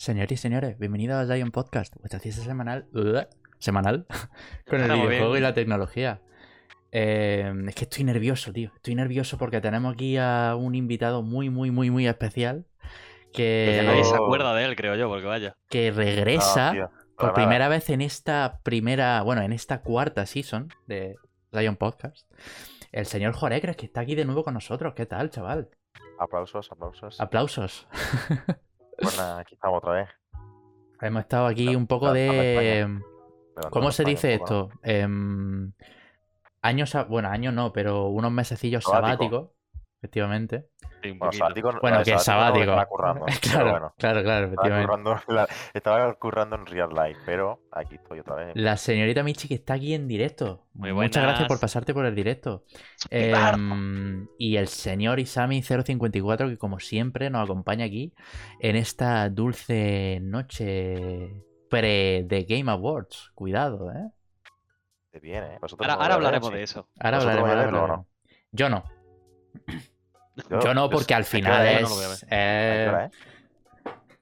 Señores y señores, bienvenidos a Zion Podcast, vuestra ciencia semanal, semanal con el Estamos videojuego bien. y la tecnología. Eh, es que estoy nervioso, tío. Estoy nervioso porque tenemos aquí a un invitado muy, muy, muy, muy especial Que que, nadie se Oh. acuerda de él, creo yo, porque vaya. que regresa No, tío, por nada. primera vez en esta primera, bueno, en esta cuarta season de Zion Podcast. El señor Jorecres, que está aquí de nuevo con nosotros. ¿Qué tal, chaval? Aplausos, aplausos. Aplausos. Pues nada, aquí estamos otra vez. Hemos estado aquí un poco de... Levantando ¿Cómo se dice esto? Em, años, bueno, años no, pero unos mesecillos Sabático. sabáticos, efectivamente. Sí, Bueno, sabático, Bueno, no, que es sabático no, currando, claro, bueno, claro, claro, estaba efectivamente. currando, en la- estaba currando en real life, pero aquí estoy otra vez. La señorita Michi que está aquí en directo. Muy Muchas gracias por buenas. pasarte por el directo. Em, y el señor Isami054 que como siempre nos acompaña aquí en esta dulce noche pre de Game Awards. Cuidado, ¿eh? Te viene, ¿eh? Ahora, no hablaremos de eso. Ahora ¿Vosotros hablaremos, hablaremos. Yo no. Yo, Yo no, porque al final no es. ver. ¿A qué hora, eh,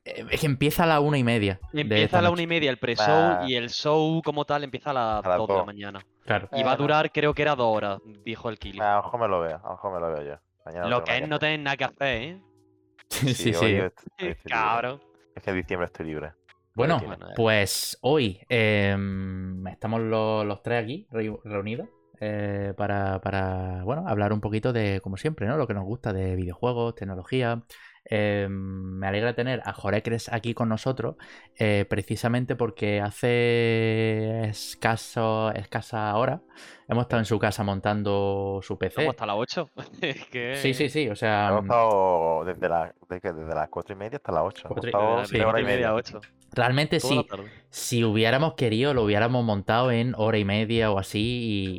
eh? Es que empieza a la una y media. Empieza a la una y media el pre-show Ah. y el show como tal empieza a las A las 2 de la dos. mañana. Claro. Y va a durar, creo que era dos horas, dijo el Kili. Ah, mejor me lo veo, a mejor me lo veo yo. Mañana Lo que es no tener nada que hacer, ¿eh? Sí, sí, sí. estoy- estoy libre. Cabrón. Es que en diciembre estoy libre. Bueno, eh. pues hoy em, estamos los, los tres aquí reu- reunidos eh, para, para, bueno, hablar un poquito de, como siempre, ¿no? Lo que nos gusta de videojuegos, tecnología. Em, me alegra tener a Jorecres aquí con nosotros, eh, precisamente porque hace escaso, escasa hora hemos estado en su casa montando su PC. Estamos hasta las 8. es que... Sí, sí, sí, o sea, Hemos estado desde, la, desde las cuatro y media hasta las 8. Hemos Cuatro y- estado sí. tres horas y media. 8. Realmente sí. Si hubiéramos querido, lo hubiéramos montado en hora y media o así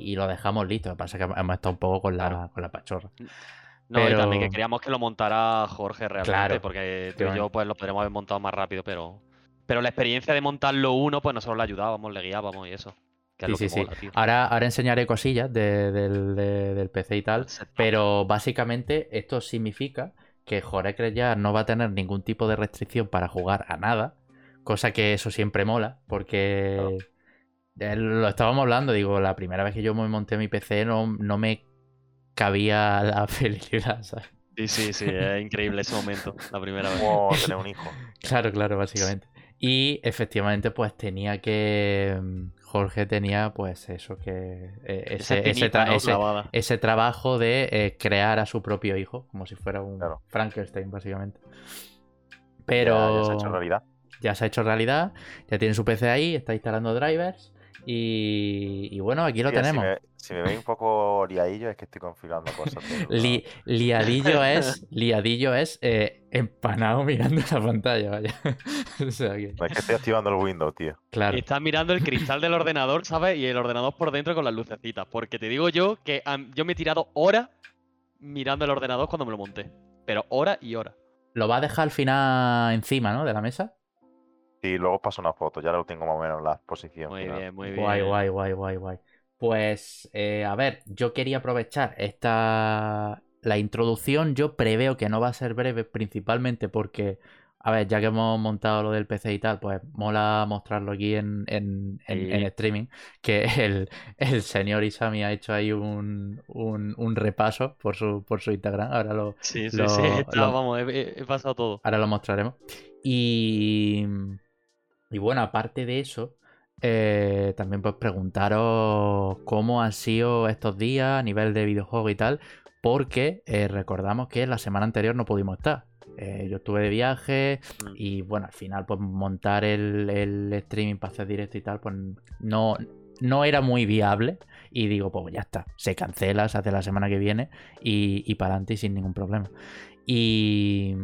y, y lo dejamos listo. Lo que pasa es que hemos estado un poco con la, Claro. con la pachorra. No, y también que queríamos que lo montara Jorge realmente, Claro, porque tú y yo pues lo podríamos haber montado más rápido, pero pero la experiencia de montarlo uno, pues nosotros le ayudábamos, le guiábamos y eso. Que Sí, sí, que sí. tío. Ahora, ahora enseñaré cosillas de- del, de- del PC y tal. Pero básicamente esto significa que Jorecres ya no va a tener ningún tipo de restricción para jugar a nada. Cosa que eso siempre mola. Porque lo estábamos hablando, digo, la primera vez que yo me monté mi PC no, no me cabía la felicidad, ¿sabes? Sí, sí, sí, es increíble ese momento, la primera vez. Como tener un hijo. Claro, claro, básicamente. Y efectivamente, pues tenía que. mm, Jorge tenía, pues eso, que. eh, Esa ese, ese, espinita, tra- ¿no? ese- clavada. ese trabajo de eh, crear a su propio hijo, como si fuera un Claro. Frankenstein, básicamente. Ya- Pero Ya, se ha hecho realidad. Ya se ha hecho realidad, ya tiene su PC ahí, está instalando drivers. Y, y bueno, aquí lo tenemos. Si me, si me veis un poco liadillo es que estoy configurando cosas. Li- liadillo es, liadillo es eh, empanado mirando la pantalla, vaya. o sea que, No, es que estoy activando el Windows, tío. claro. Y estás mirando el cristal del ordenador, ¿sabes? Y el ordenador por dentro con las lucecitas. Porque te digo yo que yo me he tirado horas mirando el ordenador cuando me lo monté. Pero horas y horas. Lo va a dejar al final encima, ¿no? De la mesa. Y luego os paso una foto, ya lo tengo más o menos en la exposición. Muy final. bien, muy bien. Guay, guay, guay, guay, guay. Pues, eh, a ver, yo quería aprovechar esta. La introducción, yo preveo que no va a ser breve, principalmente porque, a ver, ya que hemos montado lo del PC y tal, pues mola mostrarlo aquí en, en, en- Sí. en streaming. Que el, el señor Isami ha hecho ahí un, un, un repaso por su, por su Instagram. Ahora lo, Sí, sí, Lo- sí. está- lo- Vamos, he pasado todo. Ahora lo mostraremos. Y, y bueno, aparte de eso, eh, también pues preguntaros cómo han sido estos días a nivel de videojuego y tal, porque eh, recordamos que la semana anterior no pudimos estar. Eh, yo estuve de viaje Mm. y bueno, al final pues montar el, el streaming para hacer directo y tal, pues no, no era muy viable. Y digo, pues ya está, se cancela, se hace la semana que viene y, y para adelante y sin ningún problema. Y,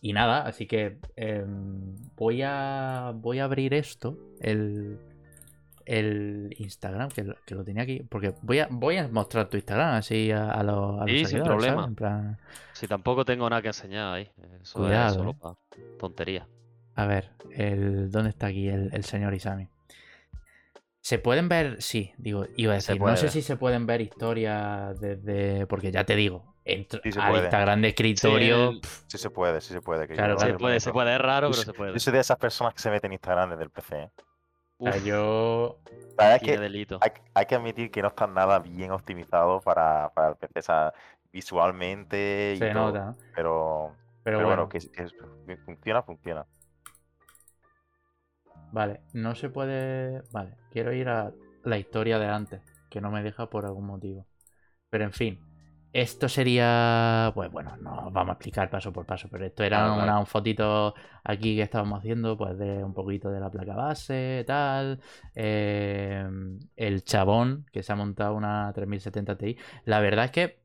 y nada, así que em, voy, a, voy a abrir esto, el, el Instagram, que lo, que lo tenía aquí, porque voy a, voy a mostrar tu Instagram así a, a los, a los Sí, sin problema. ¿sabes? En plan, Si tampoco tengo nada que enseñar ahí. Eso Cuidado, es solo eh. para tontería. a ver, el, ¿dónde está aquí el, el señor Isami? ¿Se pueden ver? Sí, digo, iba a decir, no sé si se pueden ver historias desde. Porque ya te digo, entro- Sí se ahí puede. está grande escritorio. Sí se puede, sí se puede. que Claro. Se puede, se puede, es raro, Yo pero se puede. Yo soy de esas personas que se meten en Instagram desde el PC. ¿eh? o sea, Uf, yo. La verdad es tiene que delito. hay, hay que admitir que no está nada bien optimizado para, para el PC, o sea, visualmente Se todo, nota, ¿no? pero, Pero, pero bueno, bueno, que, que funciona, funciona. vale, no se puede. Vale, quiero ir a la historia de antes, que no me deja por algún motivo. Pero en fin, esto sería. Pues bueno, no vamos a explicar paso por paso, pero esto era una fotito aquí que estábamos haciendo, pues de un poquito de la placa base, tal. eh, el chabón que se ha montado una 3070 Ti. La verdad es que.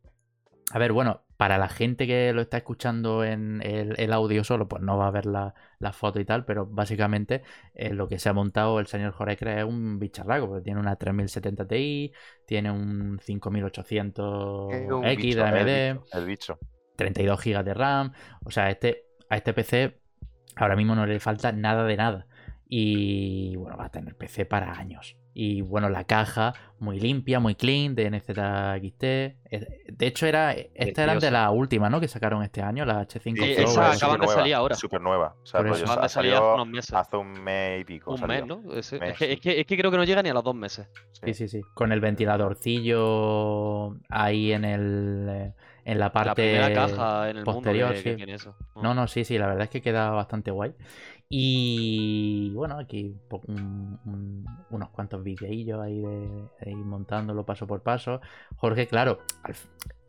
A ver, bueno, para la gente que lo está escuchando en el, el audio solo, pues no va a ver la, la foto y tal, pero básicamente eh, lo que se ha montado el señor Jorecre es un bicharraco, porque tiene una 3070 Ti, tiene un 5800 Es un X bicho, de el AMD, bicho, El bicho. 32 GB de RAM, o sea, este, a este PC ahora mismo no le falta nada de nada. Y bueno, va a tener PC para años. Y bueno, la caja muy limpia, muy clean, de NZXT. De hecho, era, esta eran de la última, ¿no? Que sacaron este año, la H5 Sí, Pro. esa algo acaban de nueva, salir ahora. Súper nueva. O sea, Por rollo, eso. Acaban de sa- salir hace unos meses. hace un mes y pico. Un salió. mes, ¿no? Ese- Mes, es, que, es, que, es que creo que no llega ni a los dos meses. Sí, sí, sí. Con el ventiladorcillo ahí en el eh, en la parte la caja en el posterior, mundo que, que sí. eso. No, no, sí, sí, la verdad es que queda bastante guay. Y bueno, aquí un- un- unos cuantos videillos ahí de, montándolo paso por paso. Jorge, claro, al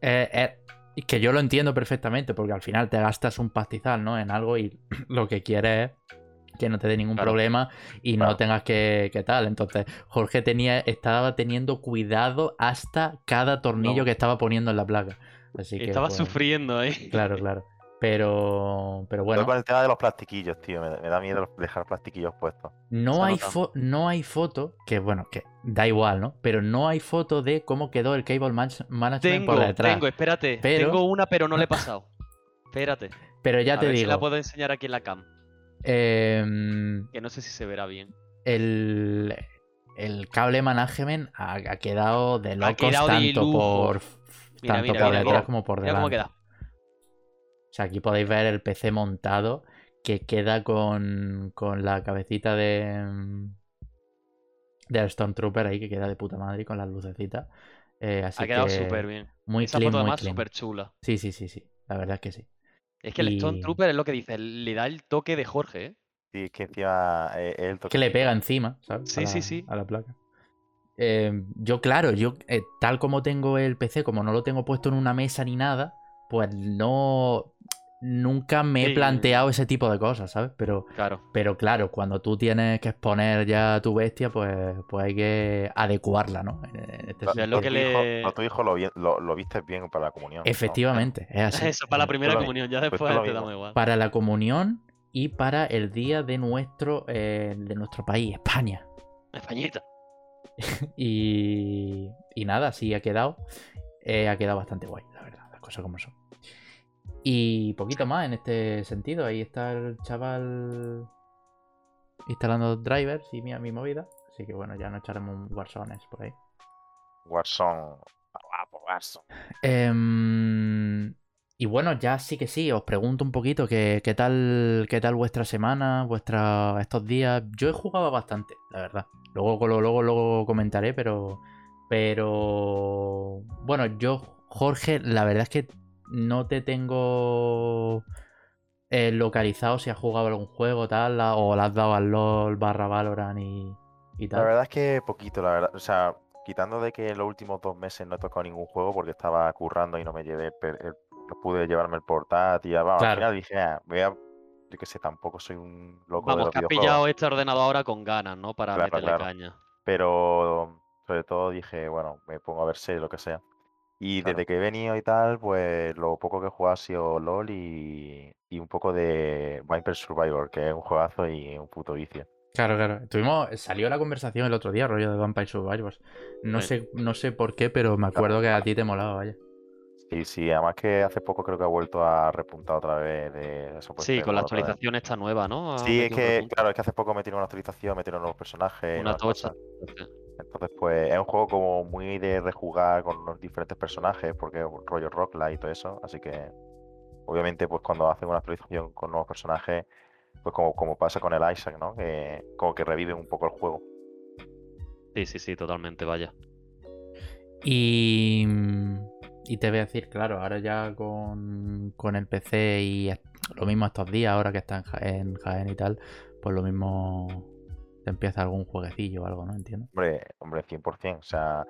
eh, eh, que yo lo entiendo perfectamente, porque al final te gastas un pastizal, ¿no? En algo y lo que quieres es que no te dé ningún Claro. problema y no tengas que, que tal. Entonces, Jorge tenía, estaba teniendo cuidado hasta cada tornillo No. que estaba poniendo en la placa. Así que, Estaba sufriendo ahí. Claro, claro. Pero, pero bueno. con el tema de los plastiquillos, tío. Me, me da miedo dejar plastiquillos puestos. No hay, fo- no hay foto, que bueno, que da igual, ¿no? Pero no hay foto de cómo quedó el cable man- management Tengo, por detrás. tengo, espérate. Pero- Tengo una, pero no le he pasado. Espérate. Pero ya a te ver si digo, la puedo enseñar aquí en la cam. em, Que no sé si se verá bien. el, el cable management ha, ha quedado de locos quedado de tanto lujo. por, Mira, tanto mira, por mira, detrás mira. como por Mira cómo delante. queda. O sea, aquí podéis ver el PC montado que queda con, con la cabecita de mm, del Stormtrooper ahí que queda de puta madre con las lucecitas. Eh, así Ha quedado que súper bien. Muy Esa clean, foto además súper chula. Sí, sí, sí, sí. La verdad es que sí. Es que el Y- Stone Trooper es lo que dice, le da el toque de Jorge, ¿eh? Sí, es que encima eh, el que le pega encima, ¿sabes? Sí, a sí, la- sí. A la placa. Eh, yo, claro, yo eh, tal como tengo el PC, como no lo tengo puesto en una mesa ni nada, pues no. Nunca me he Sí. planteado ese tipo de cosas, ¿sabes? Pero, Claro. pero claro, cuando tú tienes que exponer ya tu bestia, pues, pues hay que adecuarla, ¿no? Este Lo- Ya es lo que tu hijo- le- lo tu hijo lo, vi- lo, lo viste bien para la comunión. ¿no? Efectivamente, es así. Eso para la primera comunión, ya pues después lo te damos igual. Para la comunión y para el día de nuestro, eh, de nuestro país, España. Españita. Y, y nada, sí ha quedado. Eh, ha quedado bastante guay, la verdad, las cosas como son. Y poquito más en este sentido. Ahí está el chaval instalando drivers y mi, mi movida. Así que bueno, ya no echaremos un Warzones por ahí. Warzone. Guapo, Warzone. Em, y bueno, ya sí que sí, os pregunto un poquito que, qué tal, qué tal vuestra semana, vuestra, estos días. Yo he jugado bastante, la verdad. Luego, luego, luego, luego comentaré, pero. Pero. Bueno, yo, Jorge, la verdad es que no te tengo eh, localizado si has jugado algún juego, tal, la- o le has dado al LOL barra Valorant y, y La tal. verdad es que poquito, la verdad. O sea, quitando de que en los últimos dos meses no he tocado ningún juego porque estaba currando y no me llevé el, el- no pude llevarme el portátil. y vamos, Claro. Al final dije, ah, voy a- yo qué sé, tampoco soy un loco de Vamos, los que has pillado este ordenador ahora con ganas, ¿no? Para Claro, meterle claro. caña. Pero sobre todo dije, bueno, me pongo a ver series, lo que sea. Y Claro. desde que he venido y tal, pues lo poco que he jugado ha sido LOL y, y un poco de Viper Survivor, que es un juegazo y un puto vicio. Claro, claro. Tuvimos, salió la conversación el otro día, rollo de Vampire Survivors. No Sí. sé, no sé por qué, pero me acuerdo que a ti te molaba, vaya. Sí, sí, además que hace poco creo que ha vuelto a repuntar otra vez de eso. pues, Sí, con la actualización esta nueva, ¿no? Ha Sí, es que, claro, es que hace poco metieron una actualización, metieron nuevos personajes, Una tocha. cosas. Entonces, pues es un juego como muy de rejugar con los diferentes personajes, porque es un rollo rocklight y todo eso. Así que, obviamente, pues cuando hacen una actualización con nuevos personajes, pues como, como pasa con el Isaac, ¿no? Que como que revive un poco el juego. Sí, sí, sí, totalmente, vaya. Y, y te voy a decir, claro, ahora ya con, con el PC y lo mismo estos días, ahora que está en Jaén y tal, pues lo mismo te empieza algún jueguecillo o algo, ¿no? Entiendo. Hombre, hombre, 100%. O sea,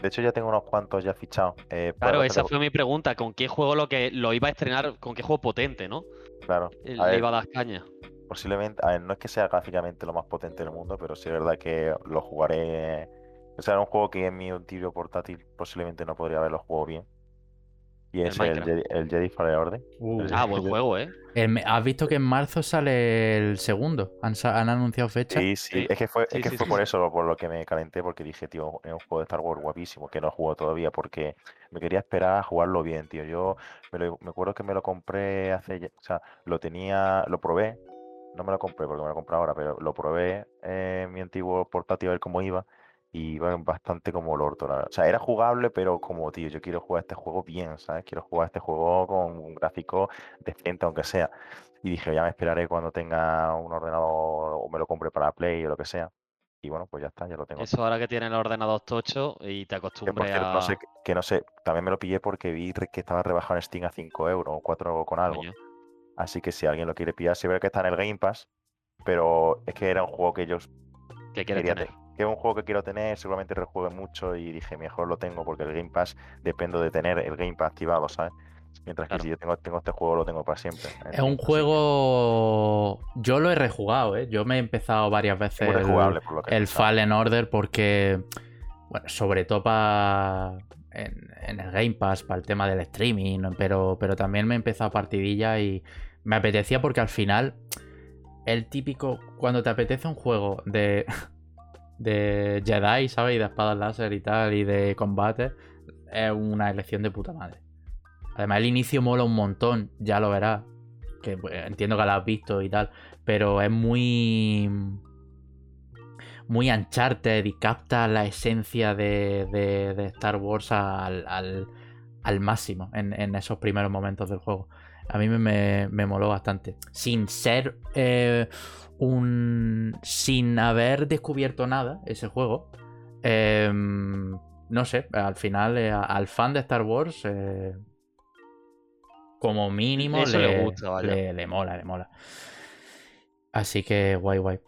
de hecho ya tengo unos cuantos ya fichados. eh, Claro, esa fue mi pregunta. ¿Con qué juego lo que lo iba a estrenar? ¿Con qué juego potente, no? Claro. Eh, A Le ver, iba a dar caña. posiblemente, a ver, no es que sea gráficamente lo más potente del mundo, pero sí es verdad que lo jugaré. O sea, era un juego que en mi antiguo portátil posiblemente no podría haberlo jugado bien. Y es el. Jedi, el Jedi Fallen Order. Uh. Ah, buen juego, ¿eh? El me- ¿Has visto que en marzo sale el segundo? ¿Han, han anunciado fecha? Sí, sí, Sí, es que fue, sí, es que sí, fue sí, por sí. eso por lo que me calenté, porque dije, tío, es un juego de Star Wars guapísimo, que no he jugado todavía, porque me quería esperar a jugarlo bien, tío. Yo me, lo- me acuerdo que me lo compré hace, ya- o sea, lo tenía, lo probé, no me lo compré porque me lo compré ahora, pero lo probé en mi antiguo portátil a ver cómo iba, y iba bastante como el orto. O sea, era jugable, pero como, tío, yo quiero jugar este juego bien, ¿sabes? Quiero jugar este juego con un gráfico decente, aunque sea. Y dije, ya me esperaré cuando tenga un ordenador o me lo compre para Play o lo que sea. Y bueno, pues ya está, ya lo tengo. Eso ahora que tiene el ordenador tocho y te acostumbres cierto, no a. sé, que no sé, también me lo pillé porque vi que estaba rebajado en Steam a 5 euros o 4 con algo. Así que si alguien lo quiere pillar, sí ve que está en el Game Pass, pero es que era un juego que yo ¿Qué quería tener? tener. Que es un juego que quiero tener, seguramente rejuegue mucho y dije, mejor lo tengo porque el Game Pass dependo de tener el Game Pass activado, ¿sabes? Mientras Claro. que si yo tengo, tengo este juego, lo tengo para siempre. Es un juego. Yo lo he rejugado, ¿eh? Yo me he empezado varias es veces el, rejugable, por lo que he el pensado. Fallen Order porque. Bueno, sobre todo para. En, en el Game Pass, para el tema del streaming, pero, pero también me he empezado partidilla y me apetecía porque al final. El típico. Cuando te apetece un juego de. De Jedi, ¿sabes? Y de espadas láser y tal, y de combate, es una elección de puta madre. Además, el inicio mola un montón, ya lo verás. Que pues, entiendo que lo has visto y tal. Pero es muy. Muy Uncharted y capta la esencia de, de- de Star Wars al, al- al máximo en, en esos primeros momentos del juego. A mí me, me- me moló bastante. Sin ser eh, un. Sin haber descubierto nada, ese juego. em, no sé, al final, eh, al fan de Star Wars. eh, como mínimo le, le gusta, le- le mola, le mola. Así que guay, guay.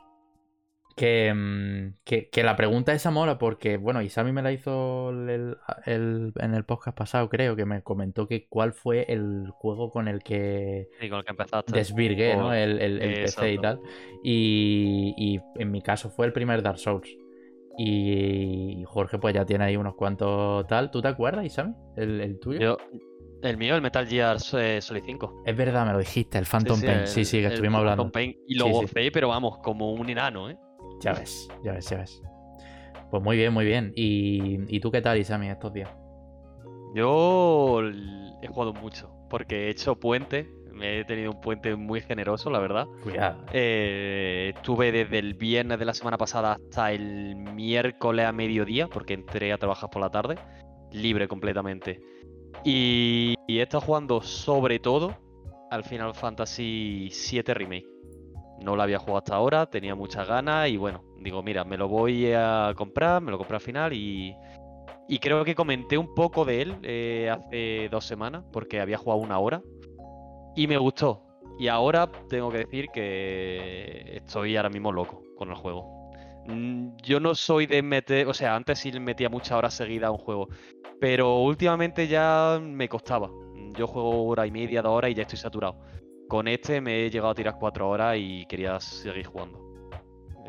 Que, mm, que, que la pregunta esa mola porque, bueno, Isami me la hizo el- el- en el podcast pasado, creo, que me comentó que cuál fue el juego con el que Sí, con el que empezaste. desvirgué, ¿no? El, el- el PC y tal. Y, y en mi caso fue el primer Dark Souls. Y Jorge pues ya tiene ahí unos cuantos tal. ¿Tú te acuerdas, Isami? ¿El, el tuyo? Yo- el mío, el Metal Gear eh, Solid 5. Es verdad, me lo dijiste, el Phantom sí, Pain. sí, sí, que estuvimos Phantom hablando. Pain, y lo gocé, pero vamos, como un enano, ¿eh? Ya ves, ya ves, ya ves. Pues muy bien, muy bien. ¿Y, y tú qué tal, Isami, estos días? Yo he jugado mucho, porque he hecho puente, me he tenido un puente muy generoso, la verdad. Cuidado. Eh, estuve desde el viernes de la semana pasada hasta el miércoles a mediodía, porque entré a trabajar por la tarde, libre completamente. Y, y he estado jugando sobre todo al Final Fantasy VII Remake. No lo había jugado hasta ahora, tenía muchas ganas y bueno, digo, mira, me lo voy a comprar, me lo compré al final y, y creo que comenté un poco de él eh, hace dos semanas, porque había jugado una hora y me gustó. Y ahora tengo que decir que estoy ahora mismo loco con el juego. Mm, Yo no soy de meter, o sea, antes sí metía muchas horas seguidas a un juego, pero últimamente ya me costaba. Yo juego hora y media, dos horas y ya estoy saturado. Con este me he llegado a tirar cuatro horas y quería seguir jugando.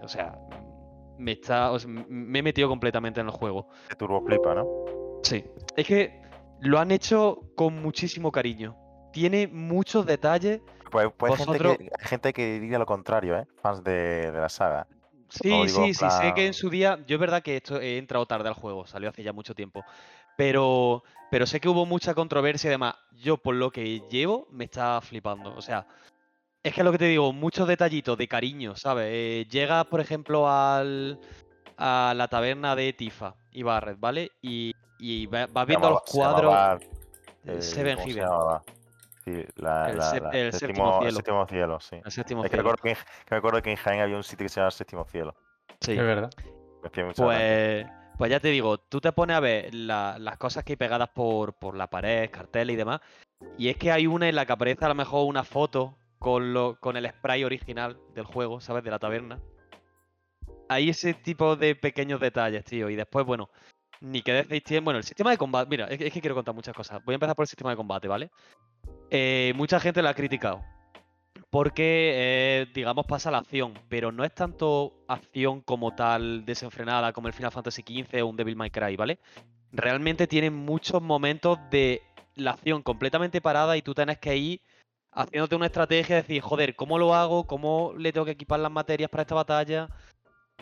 O sea, me está, o sea, m- me he metido completamente en el juego. De Turbo Flipa, ¿no? Sí. Es que lo han hecho con muchísimo cariño. Tiene muchos detalles. Pues, pues hay gente Vosotros- que, hay gente que diría lo contrario, ¿eh? Fans de, de la saga. Sí, digo, sí, sí, sé que en su día, yo es verdad que esto he entrado tarde al juego, salió hace ya mucho tiempo, pero, pero sé que hubo mucha controversia y demás. Yo por lo que llevo me está flipando, o sea, es que es lo que te digo, muchos detallitos de cariño, ¿sabes? Eh, llegas, por ejemplo, al, a la taberna de Tifa y Barret, ¿vale? Y, y va- vas Se viendo los llamaba- se cuadros. llamaba, eh, Seven ¿cómo se Heaven, llamaba? Sí, la, El la- sep- la- el séptimo, séptimo cielo. séptimo cielo, sí. el séptimo Es que cielo. recuerdo que, que me acuerdo que en Jaén había un sitio que se llama Séptimo Cielo. Sí. Es verdad. Me hacía mucha gracia. Pues, ya te digo, tú te pones a ver la- las cosas que hay pegadas por, por la pared, carteles y demás. Y es que hay una en la que aparece a lo mejor una foto con, lo, con el spray original del juego, ¿sabes? De la taberna. Hay ese tipo de pequeños detalles, tío. Y después, bueno, ni que decís tiempo. Bueno, el sistema de combate. Mira, es que, quiero contar muchas cosas. Voy a empezar por el sistema de combate, ¿vale? Eh, mucha gente lo ha criticado. Porque, eh, digamos, pasa la acción, pero no es tanto acción como tal desenfrenada como el Final Fantasy XV o un Devil May Cry, ¿vale? Realmente tiene muchos momentos de la acción completamente parada y tú tienes que ir haciéndote una estrategia, decir, joder, ¿cómo lo hago? ¿Cómo le tengo que equipar las materias para esta batalla?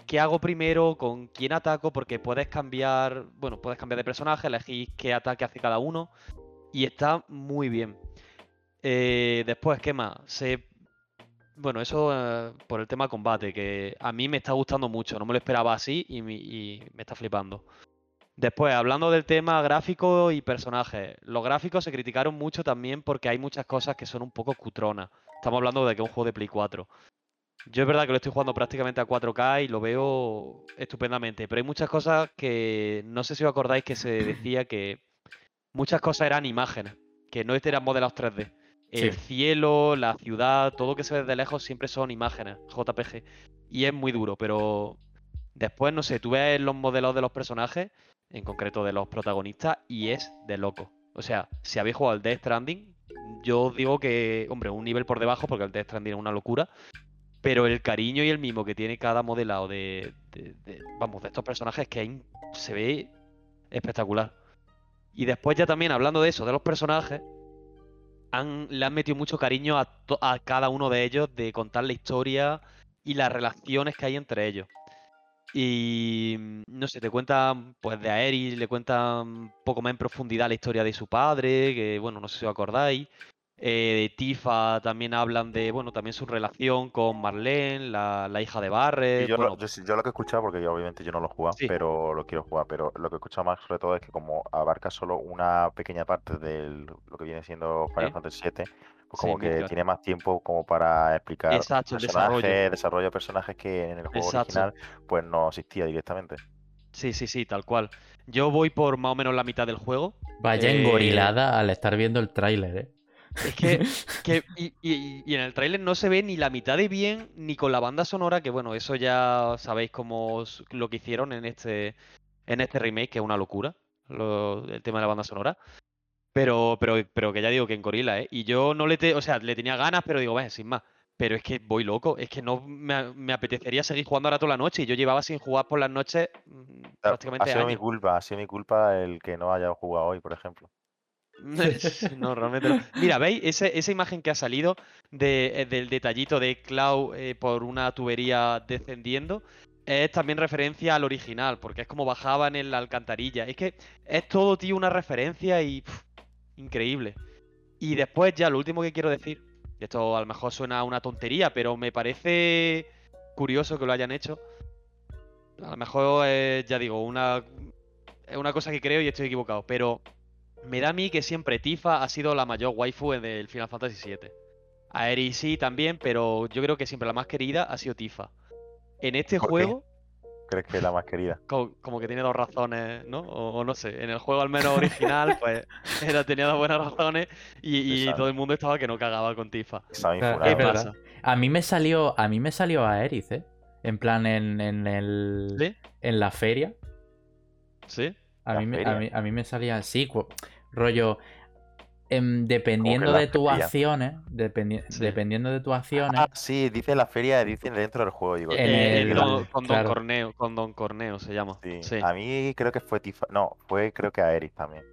¿Qué hago primero? ¿Con quién ataco? Porque puedes cambiar, bueno, puedes cambiar de personaje, elegir qué ataque hace cada uno y está muy bien. Eh, después, ¿qué más? Se... Bueno, eso eh, por el tema combate, que a mí me está gustando mucho, no me lo esperaba así y, me está flipando. Después, hablando del tema gráfico y personajes, los gráficos se criticaron mucho también porque hay muchas cosas que son un poco cutronas. Estamos hablando de que es un juego de Play 4. Yo es verdad que lo estoy jugando prácticamente a 4K y lo veo estupendamente, pero hay muchas cosas que no sé si os acordáis que se decía que muchas cosas eran imágenes, que no eran modelados 3D. El cielo, la ciudad, todo lo que se ve de lejos siempre son imágenes, JPG. Y es muy duro, pero después, no sé, tú ves los modelos de los personajes, en concreto de los protagonistas, y es de loco. O sea, si habéis jugado al Death Stranding, yo digo que, hombre, un nivel por debajo, porque el Death Stranding es una locura, pero el cariño y el mimo que tiene cada modelado de, de- vamos, de estos personajes que se ve espectacular. Y después ya también hablando de eso, de los personajes, han, le han metido mucho cariño a, a cada uno de ellos de contar la historia y las relaciones que hay entre ellos. Y mm, no sé, te cuentan pues de Aerys, le cuentan un poco más en profundidad la historia de su padre, que bueno, no sé si os acordáis. Eh, de Tifa también hablan de, bueno, también su relación con Marlene, la, la hija de Barret. yo, lo- bueno, yo, sí- yo lo que he escuchado, porque yo obviamente yo no lo he jugado, Sí. pero lo quiero jugar, pero lo que he escuchado más sobre todo es que como abarca solo una pequeña parte de lo que viene siendo Final. Fantasy VII, pues como que claro. tiene más tiempo como para explicar Exacto, el desarrollo. personajes, desarrollo de personajes que en el juego Exacto. original pues no existía directamente. Sí, sí, sí, tal cual. Yo voy por más o menos la mitad del juego. Vaya Eh, engorilada al estar viendo el tráiler, ¿eh? Es que, que y, y- y en el tráiler no se ve ni la mitad de bien, ni con la banda sonora, que bueno, eso ya sabéis cómo lo que hicieron en este, en este remake, que es una locura, lo- el tema de la banda sonora. Pero, pero, pero que ya digo que en Gorila, ¿eh? Y yo no le, te, o sea, le tenía ganas, pero digo, bueno, sin más. Pero es que voy loco, es que no me, apetecería seguir jugando ahora toda la noche. Y yo llevaba sin jugar por las noches mm, Ha- Ha prácticamente sido mi culpa, ha sido mi culpa el que no haya jugado hoy, por ejemplo. No, realmente. Mira, ¿veis? Esa imagen que ha salido eh, del detallito de Cloud eh, por una tubería descendiendo es también referencia al original, porque es como bajaban en la alcantarilla. Es que es todo, tío, una referencia y increíble. Y después ya lo último que quiero decir, esto a lo mejor suena una tontería, pero me parece curioso que lo hayan hecho. A lo mejor es, ya digo, una, es una cosa que creo y estoy equivocado, pero me da a mí que siempre Tifa ha sido la mayor waifu en el Final Fantasy VII. Aerys sí también, pero yo creo que siempre la más querida ha sido Tifa. En este ¿Por qué? juego, ¿Crees que es la más querida? co- como, que tiene dos razones, ¿no? O, o no sé, en el juego al menos original, pues era, tenía dos buenas razones y, y todo el mundo estaba que no cagaba con Tifa. ¿Qué es pasa? A mí me salió, a mí me salió a Eris, ¿eh? En plan, en, en el, ¿Sí? en la feria. ¿Sí? A ¿La mí, me, a, mí, a mí me salía así, rollo. em, dependiendo de tus acciones, dependi- Sí. dependiendo de tus acciones, Ah, sí, dice la feria, dicen dentro del juego. Digo, con Don claro. Corneo, con Don Corneo se llama. Sí, Sí, A mí creo que fue Tifa. No, fue creo que a Eris también.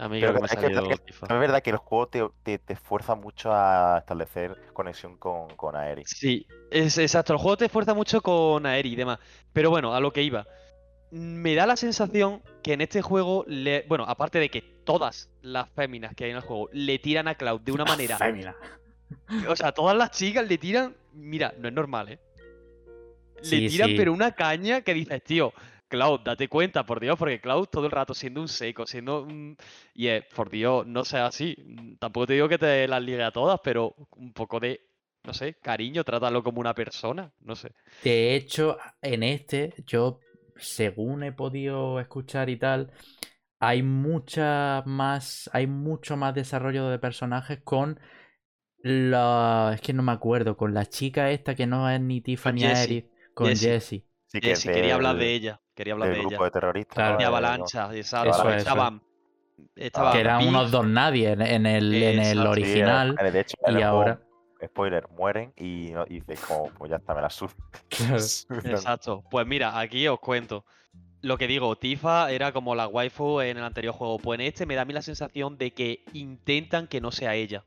a mí Creo que que- me ha es que salido también- Tifa. Es verdad que el juego te, te, te esfuerza mucho a establecer conexión con, con Aerys. Sí, es exacto. El juego te esfuerza mucho con Aeri y demás. Pero bueno, a lo que iba. Me da la sensación que en este juego, le... bueno, aparte de que todas las féminas que hay en el juego le tiran a Cloud de una manera. Fémina. O sea, todas las chicas le tiran. Mira, no es normal, ¿eh? Sí, le tiran sí. pero una caña que dices, tío, Cloud, date cuenta, por Dios, porque Cloud todo el rato siendo un seco, siendo un... Y es, por Dios, no sea así. Mm, Tampoco te digo que te las ligue a todas, pero un poco de, no sé, cariño, trátalo como una persona, no sé. De hecho, en este, yo, según he podido escuchar y tal, hay mucha más. Hay mucho más desarrollo de personajes con la. Es que no me acuerdo, con la chica esta que no es ni Jessie, Aerith, con Jessie. Jessie. Sí, es si quería hablar de ella, quería hablar del de grupo ella. de terroristas. Claro. ¿no? De Avalancha, exacto. Eso, eso. Estaban, estaban Que eran unos dos nadie en, en el, en el. Sí, original. de hecho, en y el juego, ahora. Spoiler, mueren y, y dices, como, pues ya está, me la subo. Exacto. Pues mira, aquí os cuento. Lo que digo, Tifa era como la waifu en el anterior juego. Pues en este me da a mí la sensación de que intentan que no sea ella.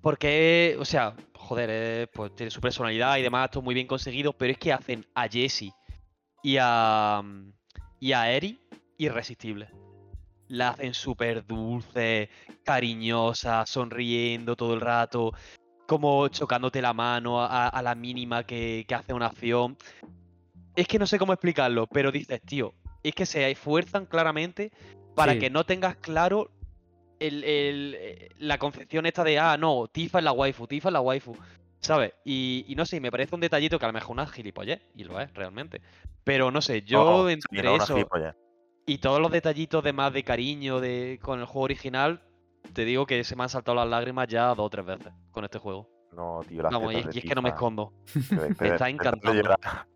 Porque, o sea, joder, eh, pues tiene su personalidad y demás, todo muy bien conseguido, pero es que hacen a Jessie y a, y a Eri irresistibles. La hacen súper dulce, cariñosa, sonriendo todo el rato, como chocándote la mano a, a la mínima que, que hace una acción. Es que no sé cómo explicarlo, pero dices, tío, es que se esfuerzan claramente para Sí. que no tengas claro el- el- eh, la concepción esta de, ah, no, Tifa es la waifu, Tifa es la waifu, ¿sabes? Y, y no sé, me parece un detallito que a lo mejor una gilipollez, y lo es realmente. Pero no sé, yo sí, entre no, eso y todos los detallitos de más de cariño de, con el juego original, te digo que se me han saltado las lágrimas ya dos o tres veces con este juego. No, tío, las Vamos, y, y es que no me escondo. te- está encantando.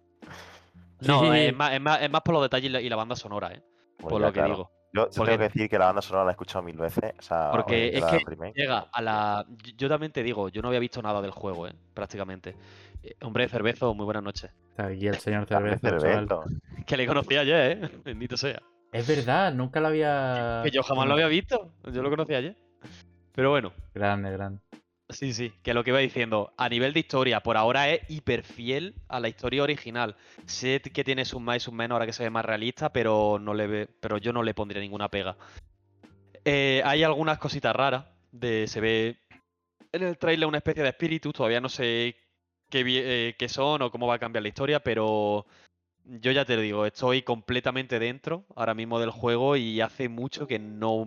No, Sí. es más, es, más, es más por los detalles y la, y la banda sonora, ¿eh? Bueno, por ya, lo que claro. digo. Yo, yo Porque- tengo que decir que la banda sonora la he escuchado mil veces. O sea, Porque es que remake, Llega a la. Yo, también te digo, yo no había visto nada del juego, ¿eh? Prácticamente. Eh, hombre, Cervezo, muy buenas noches. Está aquí el señor chaval. Cerveto. Que le conocí ayer, ¿eh? Bendito sea. Es verdad, nunca lo había. Que yo jamás lo había visto. Yo lo conocí ayer. Pero bueno. Grande, grande. Sí, sí, que lo que iba diciendo, a nivel de historia, por ahora es hiper fiel a la historia original. Sé que tiene sus más y sus menos ahora que se ve más realista, pero no le ve, pero yo no le pondría ninguna pega. Eh, hay algunas cositas raras. De, se ve en el trailer una especie de espíritu, todavía no sé qué, eh, qué son o cómo va a cambiar la historia, pero yo ya te lo digo, estoy completamente dentro ahora mismo del juego y hace mucho que no,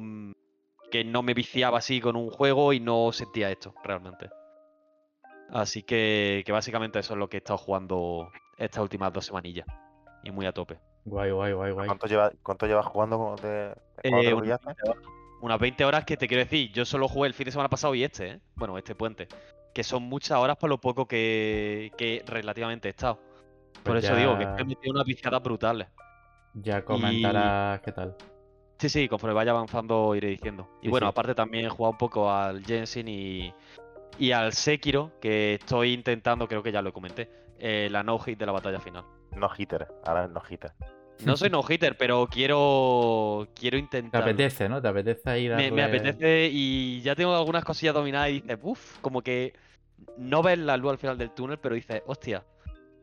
que no me viciaba así con un juego y no sentía esto realmente. Así que, que básicamente eso es lo que he estado jugando estas últimas dos semanillas. Y muy a tope. Guay, guay, guay, guay. ¿Cuánto llevas cuánto jugando de, Eh? Unas 20 horas que te quiero decir, yo solo jugué el fin de semana pasado y este, ¿eh? Bueno, este puente. Que son muchas horas por lo poco que, que relativamente he estado. Por Pues eso digo que he metido unas viciadas brutales. Ya comentarás qué tal. Sí, sí, conforme vaya avanzando iré diciendo. Y Sí, bueno, sí. aparte también he jugado un poco al Genshin y, y al Sekiro, que estoy intentando, creo que ya lo comenté, eh, la no hit de la batalla final. No hitter, ahora es no hitter. No soy no hitter, pero quiero quiero Te intentar. apetece, ¿no? Te apetece ahí Me, me apetece y ya tengo algunas cosillas dominadas y dices, uff, como que no ves la luz al final del túnel, pero dices, hostia,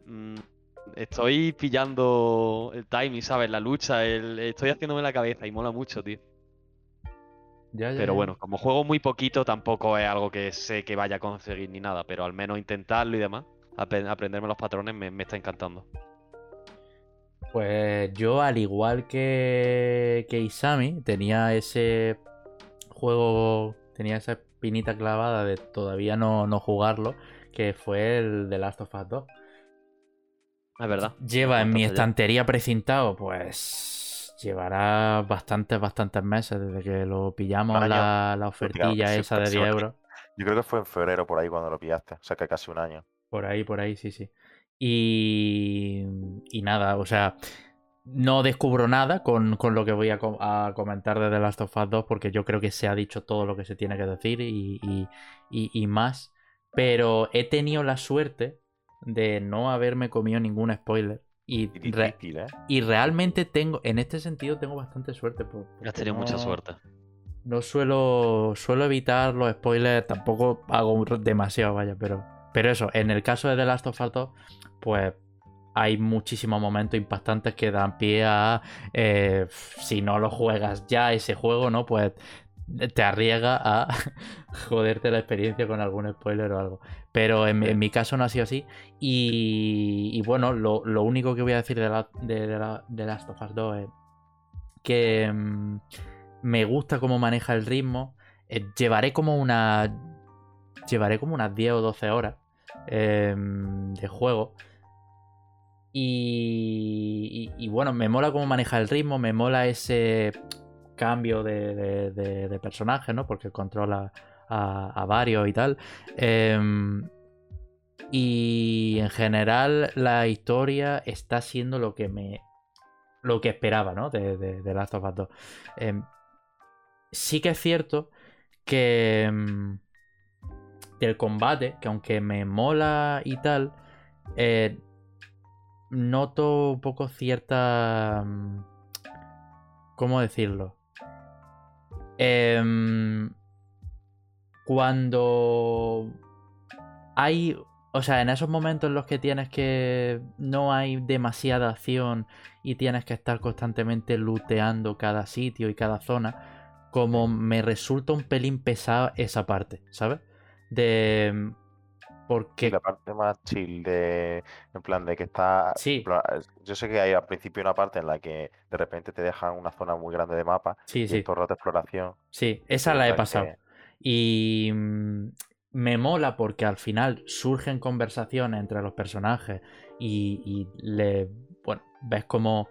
mm, estoy pillando el timing, ¿sabes? La lucha, el- estoy haciéndome la cabeza y mola mucho, tío. Ya, ya, Pero ya. bueno, como juego muy poquito, tampoco es algo que sé que vaya a conseguir ni nada, pero al menos intentarlo y demás, aprenderme los patrones me, me está encantando. Pues yo, al igual que, que Isami, tenía ese juego, tenía esa espinita clavada de todavía no, no jugarlo, que fue el de Last of Us 2. Es verdad. Lleva en mi ya- estantería precintado, pues llevará bastantes, bastantes meses desde que lo pillamos año, la, la ofertilla esa de sí, 10 sí. euros. Yo creo que fue en febrero por ahí cuando lo pillaste. O sea que casi un año. Por ahí, por ahí, sí, sí. Y, y nada, o sea, no descubro nada con, con lo que voy a, co- a comentar de The Last of Us 2 porque yo creo que se ha dicho todo lo que se tiene que decir y, y- y- y más. Pero he tenido la suerte de no haberme comido ningún spoiler. Y, Y re- difícil, ¿eh? y realmente tengo, en este sentido, tengo bastante suerte. Has tenido mucha suerte. no suelo, suelo evitar los spoilers, tampoco hago demasiado, vaya, pero, pero eso, en el caso de The Last of Us 2, pues hay muchísimos momentos impactantes que dan pie a, eh, si no lo juegas ya ese juego, ¿no? Pues te arriesga a joderte la experiencia con algún spoiler o algo. Pero en, en mi caso no ha sido así. Y, y bueno, lo, lo, único que voy a decir de, la, de, de, la, de Last of Us 2 es que mmm, me gusta cómo maneja el ritmo. Eh, llevaré como una. Llevaré como unas 10 o 12 horas eh, de juego. Y, y, y, bueno, me mola cómo maneja el ritmo, me mola ese cambio de, personaje, ¿no? Porque controla a, varios y tal. Eh, y en general la historia está siendo lo que me... Lo que esperaba, ¿no? De, de, Last of Us 2. Eh, sí que es cierto que... Um, del combate, que aunque me mola y tal, eh, noto un poco cierta... Um, ¿Cómo decirlo? Eh, cuando hay, o sea, en esos momentos en los que tienes que no hay demasiada acción y tienes que estar constantemente looteando cada sitio y cada zona, como me resulta un pelín pesado esa parte, ¿sabes? De porque... La parte más chill de. En plan, de que está. Sí. Yo sé que hay al principio una parte en la que de repente te dejan una zona muy grande de mapa. Sí, y sí. todo el rato de exploración. Sí, esa la he pasado. Que... Y mm, me mola porque al final surgen conversaciones entre los personajes y, y le. Bueno, ves cómo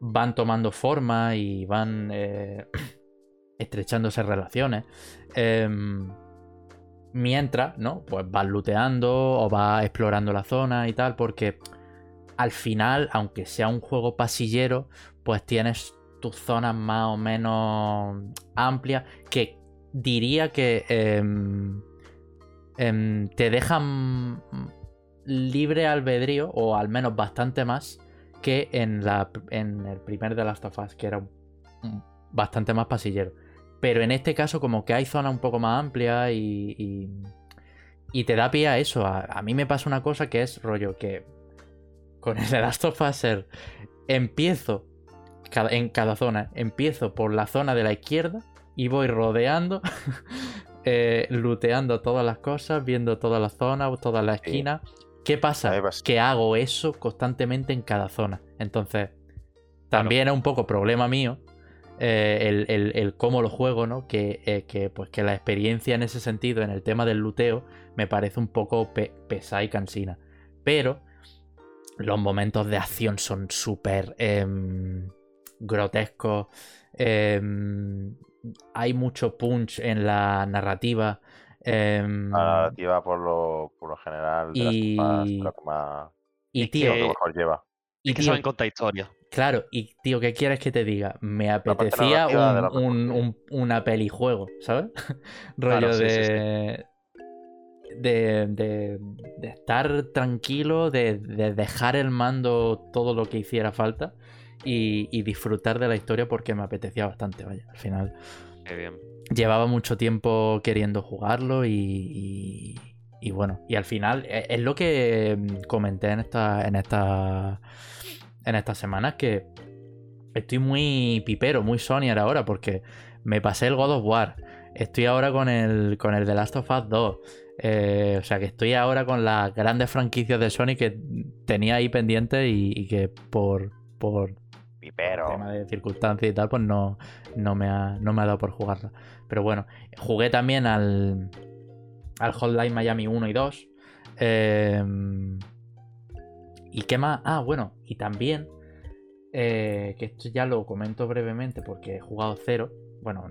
van tomando forma y van eh, estrechándose relaciones. Eh, mientras, ¿no? Pues vas looteando o vas explorando la zona y tal, porque al final, aunque sea un juego pasillero, pues tienes tus zonas más o menos amplias que diría que eh, eh, te dejan libre albedrío, o al menos bastante más, que en, la, en el primer de Last of Us, que era bastante más pasillero. Pero en este caso, como que hay zona un poco más amplia y, y, y te da pie a eso. A, a, mí me pasa una cosa que es rollo que con el Last of Us empiezo cada, en cada zona, empiezo por la zona de la izquierda y voy rodeando, eh, looteando todas las cosas, viendo todas las zonas, todas las esquinas. Sí. ¿Qué pasa? Que hago eso constantemente en cada zona. Entonces, también claro. es un poco problema mío eh, el, el, el, cómo lo juego, ¿no? Que, eh, que, pues que la experiencia en ese sentido, en el tema del luteo, me parece un poco pe pesada y cansina. Pero los momentos de acción son súper eh, grotescos. hay mucho punch en la narrativa. la narrativa, por lo, por lo general, de y... las tomas, lo que más. Y tío, que mejor lleva. Y que tío, saben contar historia. Claro, y tío, ¿qué quieres que te diga? Me apetecía un, un, un, una pelijuego, ¿sabes? Rollo claro, sí, de... Sí, sí. De, de, de, estar tranquilo, de, de, dejar el mando todo lo que hiciera falta y, y, disfrutar de la historia porque me apetecía bastante, vaya, al final. Qué bien. Llevaba mucho tiempo queriendo jugarlo y, y, y bueno, y al final es, es lo que comenté en esta, en esta en estas semanas que estoy muy pipero, muy Sonyer ahora, porque me pasé el God of War. Estoy ahora con el, con el The Last of Us 2. Eh, o sea que estoy ahora con las grandes franquicias de Sony que tenía ahí pendientes y, y, que por, por Pipero. tema de circunstancias y tal, pues no, no, me ha, no me ha dado por jugarla. Pero bueno, jugué también al, al Hotline Miami 1 y 2. Eh, ¿Y qué más? Ah, bueno, y también, eh, que esto ya lo comento brevemente porque he jugado cero, bueno,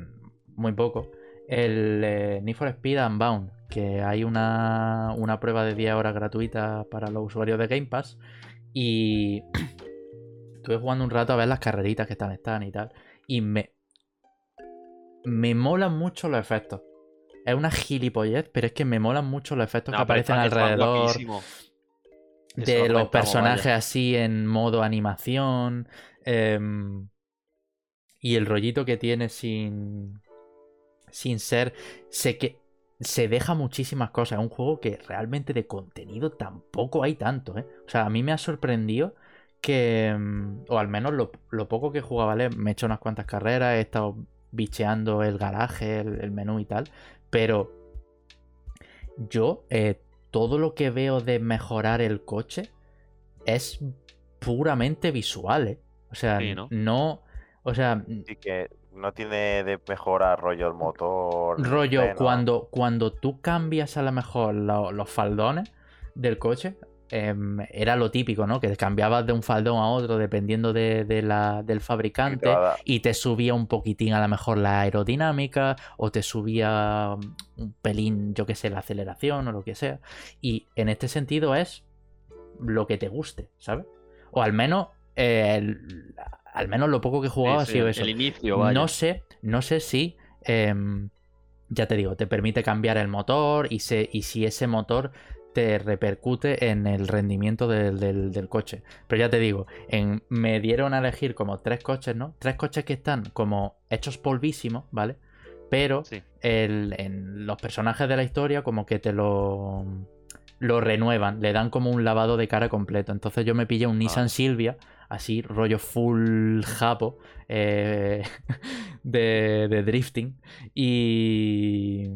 muy poco, el eh, Need for Speed Unbound, que hay una, una prueba de 10 horas gratuita para los usuarios de Game Pass y estuve jugando un rato a ver las carreritas que están, están y tal, y me, me molan mucho los efectos. Es una gilipollez, pero es que me molan mucho los efectos no, que aparecen alrededor de los personajes vaya. así en modo animación. Eh, y el rollito que tiene sin. Sin ser. Sé que. Se deja muchísimas cosas. Es un juego que realmente de contenido tampoco hay tanto, ¿eh? O sea, a mí me ha sorprendido que. O al menos lo, lo poco que jugaba, ¿vale? Me he hecho unas cuantas carreras, he estado bicheando el garaje, el, el menú y tal. Pero yo, eh, todo lo que veo de mejorar el coche es puramente visual, ¿eh? O sea, Sí, ¿no? no. O sea, Así que no tiene de mejora rollo el motor. rollo, cuando, cuando tú cambias a lo mejor lo- los faldones del coche, em, era lo típico, ¿no? Que cambiabas de un faldón a otro dependiendo de, de la, del Y te fabricante y te subía un poquitín a lo mejor la aerodinámica o te subía mm, un pelín, yo qué sé, la aceleración o lo que sea. Y en este sentido es lo que te guste, ¿sabes? O al menos, eh, el- al menos lo poco que he jugado Sí, ha sido el- eso. El inicio, vaya. No sé, no sé si, em, ya te digo, te permite cambiar el motor y, se- y si ese motor te repercute en el rendimiento del, del- del coche. Pero ya te digo, en, me dieron a elegir como tres coches, ¿no? Tres coches que están como hechos polvísimos, ¿vale? Pero Sí. el- en los personajes de la historia como que te lo, lo renuevan, le dan como un lavado de cara completo. Entonces yo me pillé un Nissan Vale. Silvia, así rollo full japo, eh, de, de drifting. Y,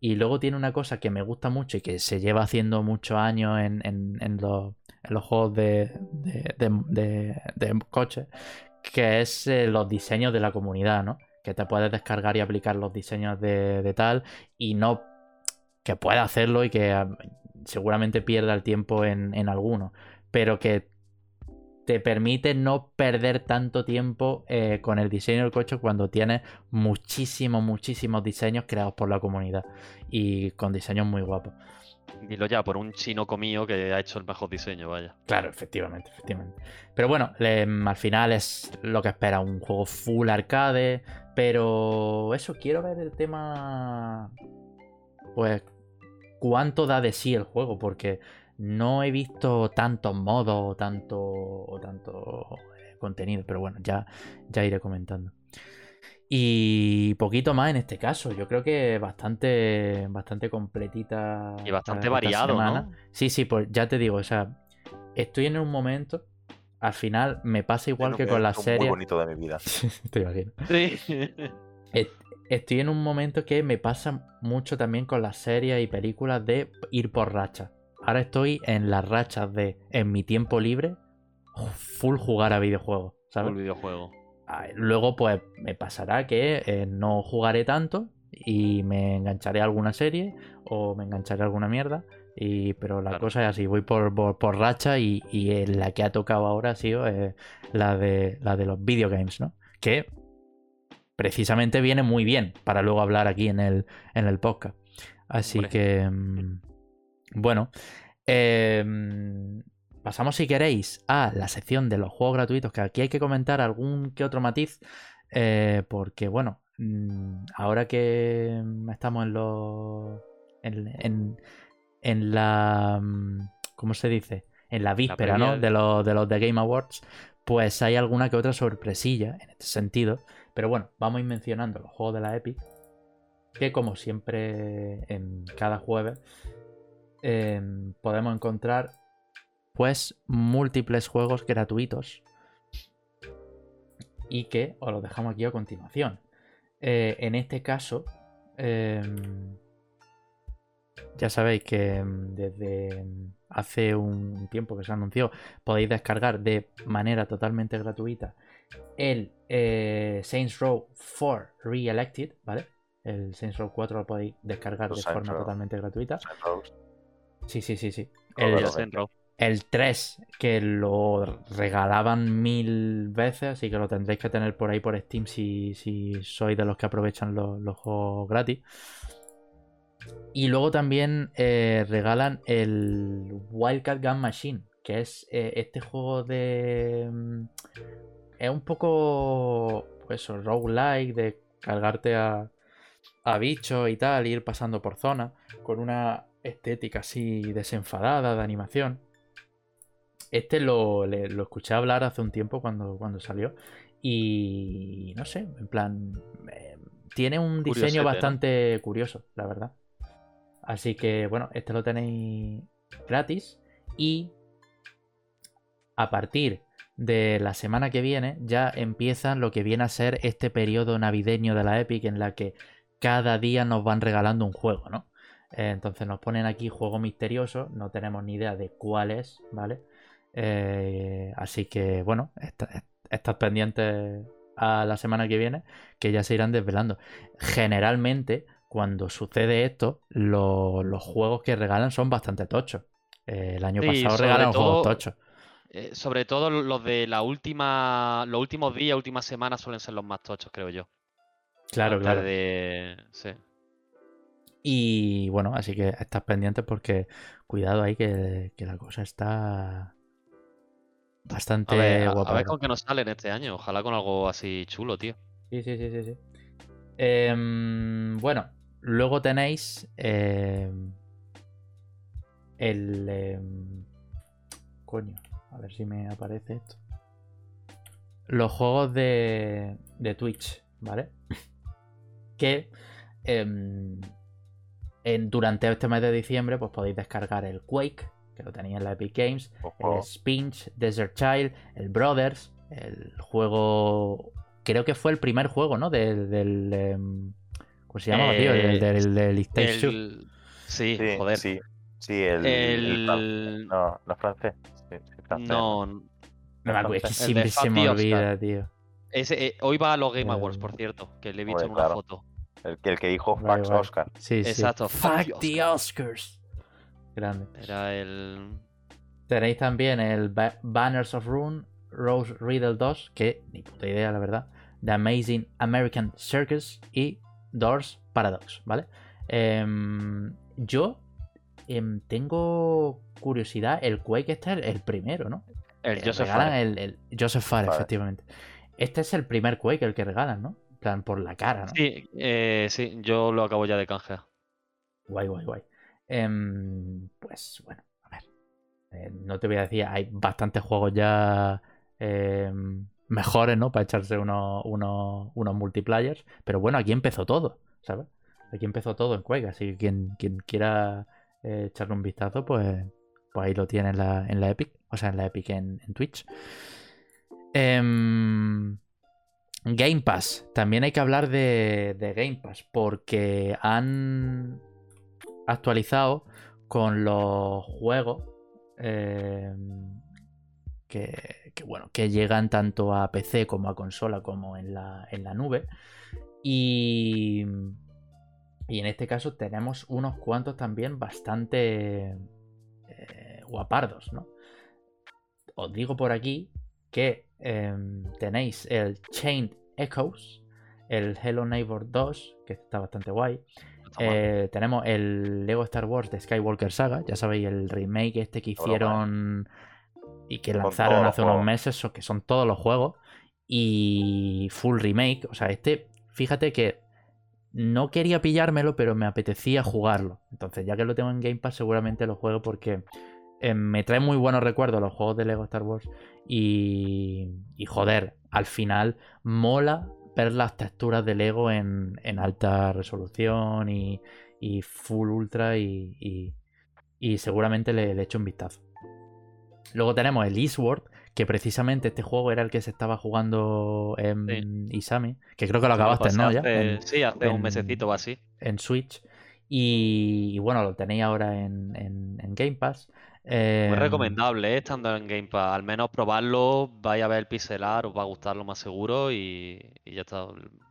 y luego tiene una cosa que me gusta mucho y que se lleva haciendo muchos años en, en- los, juegos de, de, de- de- coches, que es eh, los diseños de la comunidad, ¿no? Que te puedes descargar y aplicar los diseños de, de tal y no que pueda hacerlo y que ah, seguramente pierda el tiempo en, en alguno, pero que te permite no perder tanto tiempo eh, con el diseño del coche cuando tienes muchísimos, muchísimos diseños creados por la comunidad y con diseños muy guapos. Dilo ya, por un chino comío que ha hecho el mejor diseño, vaya. Claro, efectivamente, efectivamente. Pero bueno, le- al final es lo que espera, un juego full arcade, pero eso, quiero ver el tema, pues, cuánto da de sí el juego, porque no he visto tantos modos o tanto, o tanto eh, contenido, pero bueno, ya, ya iré comentando. Y poquito más en este caso, yo creo que bastante, bastante completita. Y bastante variado, semana. ¿no? Sí, sí, pues ya te digo, o sea, estoy en un momento, al final me pasa igual Es que un con Muy series. bonito de mi vida. Te imagino. Sí. Estoy en un momento que me pasa mucho también con las series y películas de ir por rachas. Ahora estoy en las rachas de, en mi tiempo libre, full jugar a videojuegos, ¿sabes? Un videojuego. Ah, Luego, pues me pasará que eh, no jugaré tanto y me engancharé a alguna serie o me engancharé a alguna mierda. Y, pero la Claro. cosa es así, voy por, por, por racha y, y, eh, la que ha tocado ahora ha sido eh, la, de, la de los videogames, ¿no? Que precisamente viene muy bien para luego hablar aquí en el, en el podcast. Así que, mm, bueno, em, pasamos si queréis a la sección de los juegos gratuitos, que aquí hay que comentar algún que otro matiz, eh, porque bueno, mm, ahora que estamos en los... En, en, en la... mm, ¿Cómo se dice? En la víspera, ¿no? De los, de los The Game Awards, pues hay alguna que otra sorpresilla en este sentido. Pero bueno, vamos a ir mencionando los juegos de la Epic, que como siempre en cada jueves em, podemos encontrar pues múltiples juegos gratuitos y que os los dejamos aquí a continuación. Eh, en este caso, em, ya sabéis que em, desde hace un tiempo que se anunció, podéis descargar de manera totalmente gratuita el eh, Saints Row 4 Re-Elected, ¿vale? El Saints Row 4 lo podéis descargar Los de Saints forma Row. totalmente gratuita. Saints. Sí, sí, sí, sí. El, El lo centro. el 3, que lo regalaban mil veces, así que lo tendréis que tener por ahí por Steam si, si sois de los que aprovechan los, los juegos gratis. Y luego también eh, regalan el Wildcat Gun Machine, que es eh, este juego de... mm, Es un poco... Pues eso, roguelike, de cargarte a, a bichos y tal, ir pasando por zonas, con una estética así desenfadada de animación. Este lo, le- lo escuché hablar hace un tiempo cuando, cuando salió. Y no sé, en plan. eh, tiene un Curiosete, diseño ¿no? bastante curioso, la verdad. Así que bueno, este lo tenéis gratis. Y a partir de la semana que viene ya empiezan lo que viene a ser este periodo navideño de la Epic en la que cada día nos van regalando un juego, ¿no? Eh, entonces nos ponen aquí juego misterioso, no tenemos ni idea de cuál es, ¿vale? Eh, así que bueno, estad pendientes a la semana que viene que ya se irán desvelando. Generalmente, cuando sucede esto, los juegos que regalan son bastante tochos. Eh, el año pasado regalaron juegos tochos. Eh, sobre todo los de la última, los últimos días, últimas semanas suelen ser los más tochos, creo yo. Claro, claro. Sí. Y bueno, así que estás pendiente porque cuidado ahí que, la cosa está bastante a ver, guapa. A ver con qué nos salen este año. Ojalá con algo así chulo, tío. Sí, sí, sí, sí. sí. Em, bueno, luego tenéis em, el... Em, coño. A ver si me aparece esto. Los juegos de, de Twitch, ¿vale? que em, en, durante este mes de diciembre pues podéis descargar el Quake, que lo tenéis en la Epic Games, el Spinch, Desert Child, el Brothers, el juego... Creo que fue el primer juego, ¿no? Del... del em, ¿Cómo se llama, tío? El del, del, el... Sí, joder. Sí, sí el, el... No, no es francés. No, no me acuerdo, es que siempre se me olvida, tío. Ese, eh, hoy va a los Game Awards, por cierto, que le he visto en una foto. El, el que dijo Fuck Oscar. Sí, sí. Exacto. Fuck, the Oscars. Grande. Era el. Tenéis también el Banners of Rune, Rose Riddle 2, que ni puta idea, la verdad. The Amazing American Circus y Doors Paradox, ¿vale? Em, yo em, tengo curiosidad, el Quake este es el, primero, ¿no? El Joseph Fares. El, Joseph Fares, efectivamente. Este es el primer Quake el que regalan, ¿no? En plan, por la cara, ¿no? Sí, eh, sí, yo lo acabo ya de canjear. Guay, guay, guay. Em, pues bueno, a ver. Eh, no te voy a decir, hay bastantes juegos ya em, mejores, ¿no? Para echarse unos, unos, unos multiplayers. Pero bueno, aquí empezó todo, ¿sabes? Aquí empezó todo en Quake, así que quien, quien quiera eh, echarle un vistazo, pues, pues ahí lo tiene en la, en la Epic, o sea, en la Epic en, Twitch. Em, Game Pass, también hay que hablar de, Game Pass, porque han actualizado con los juegos em, que, bueno, que llegan tanto a PC como a consola como en la, en la nube. Y y en este caso tenemos unos cuantos también bastante eh, guapardos, ¿no? Os digo por aquí que em, tenéis el Chained Echoes, el Hello Neighbor 2, que está bastante guay. Eh, tenemos el Lego Star Wars de Skywalker Saga, ya sabéis, el remake este que hicieron y que lanzaron hace unos meses, que son todos los juegos. Y full remake, o sea, este, fíjate que no quería pillármelo, pero me apetecía jugarlo. Entonces, ya que lo tengo en Game Pass, seguramente lo juego porque eh, me trae muy buenos recuerdos los juegos de Lego Star Wars. Y, y joder, al final mola ver las texturas de Lego en, alta resolución y, full ultra y, y seguramente le, le echo un vistazo. Luego tenemos el Eastward, que precisamente este juego era el que se estaba jugando en Isami, que creo que lo acabaste, ¿no? Ya, sí, hace un mesecito o así. En Switch. Y, bueno, lo tenéis ahora en, Game Pass. Muy em, recomendable, ¿eh? estando en Game Pass. Al menos probarlo, vaya a ver el pixelar, os va a gustar lo más seguro y, ya está,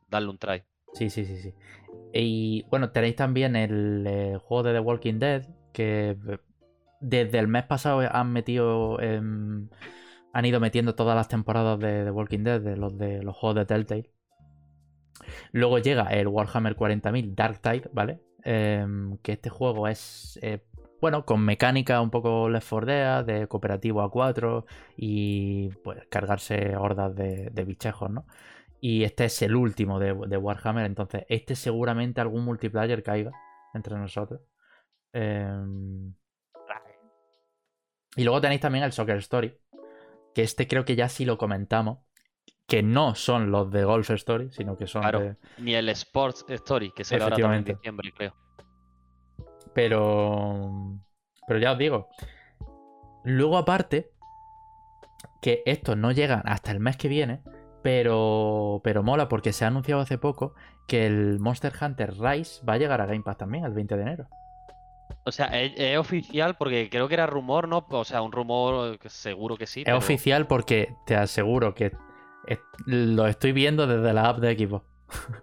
darle un try. Sí, sí, sí, sí. Y bueno, tenéis también el eh, juego de The Walking Dead, que eh, desde el mes pasado han metido han ido metiendo todas las temporadas de The Walking Dead, de los de los juegos de Telltale. Luego llega el Warhammer 40.000 Dark Tide, ¿vale? Em, que este juego es, bueno, con mecánica un poco Left 4 Dead, de cooperativo a 4 y pues cargarse hordas de, bichejos, ¿no? Y este es el último de, Warhammer, entonces este seguramente algún multiplayer caiga entre nosotros. Em, y luego tenéis también el Soccer Story, que este creo que ya sí lo comentamos, que no son los de Golf Story, sino que son claro, ni el Sports Story, que será ahora en diciembre, creo. Pero pero ya os digo, luego aparte que estos no llegan hasta el mes que viene, pero, pero mola porque se ha anunciado hace poco que el Monster Hunter Rise va a llegar a Game Pass también el 20 de enero. O sea, es, es oficial porque creo que era rumor, ¿no? O sea, un rumor que seguro que sí. Es pero- oficial porque te aseguro que es- lo estoy viendo desde la app de equipo.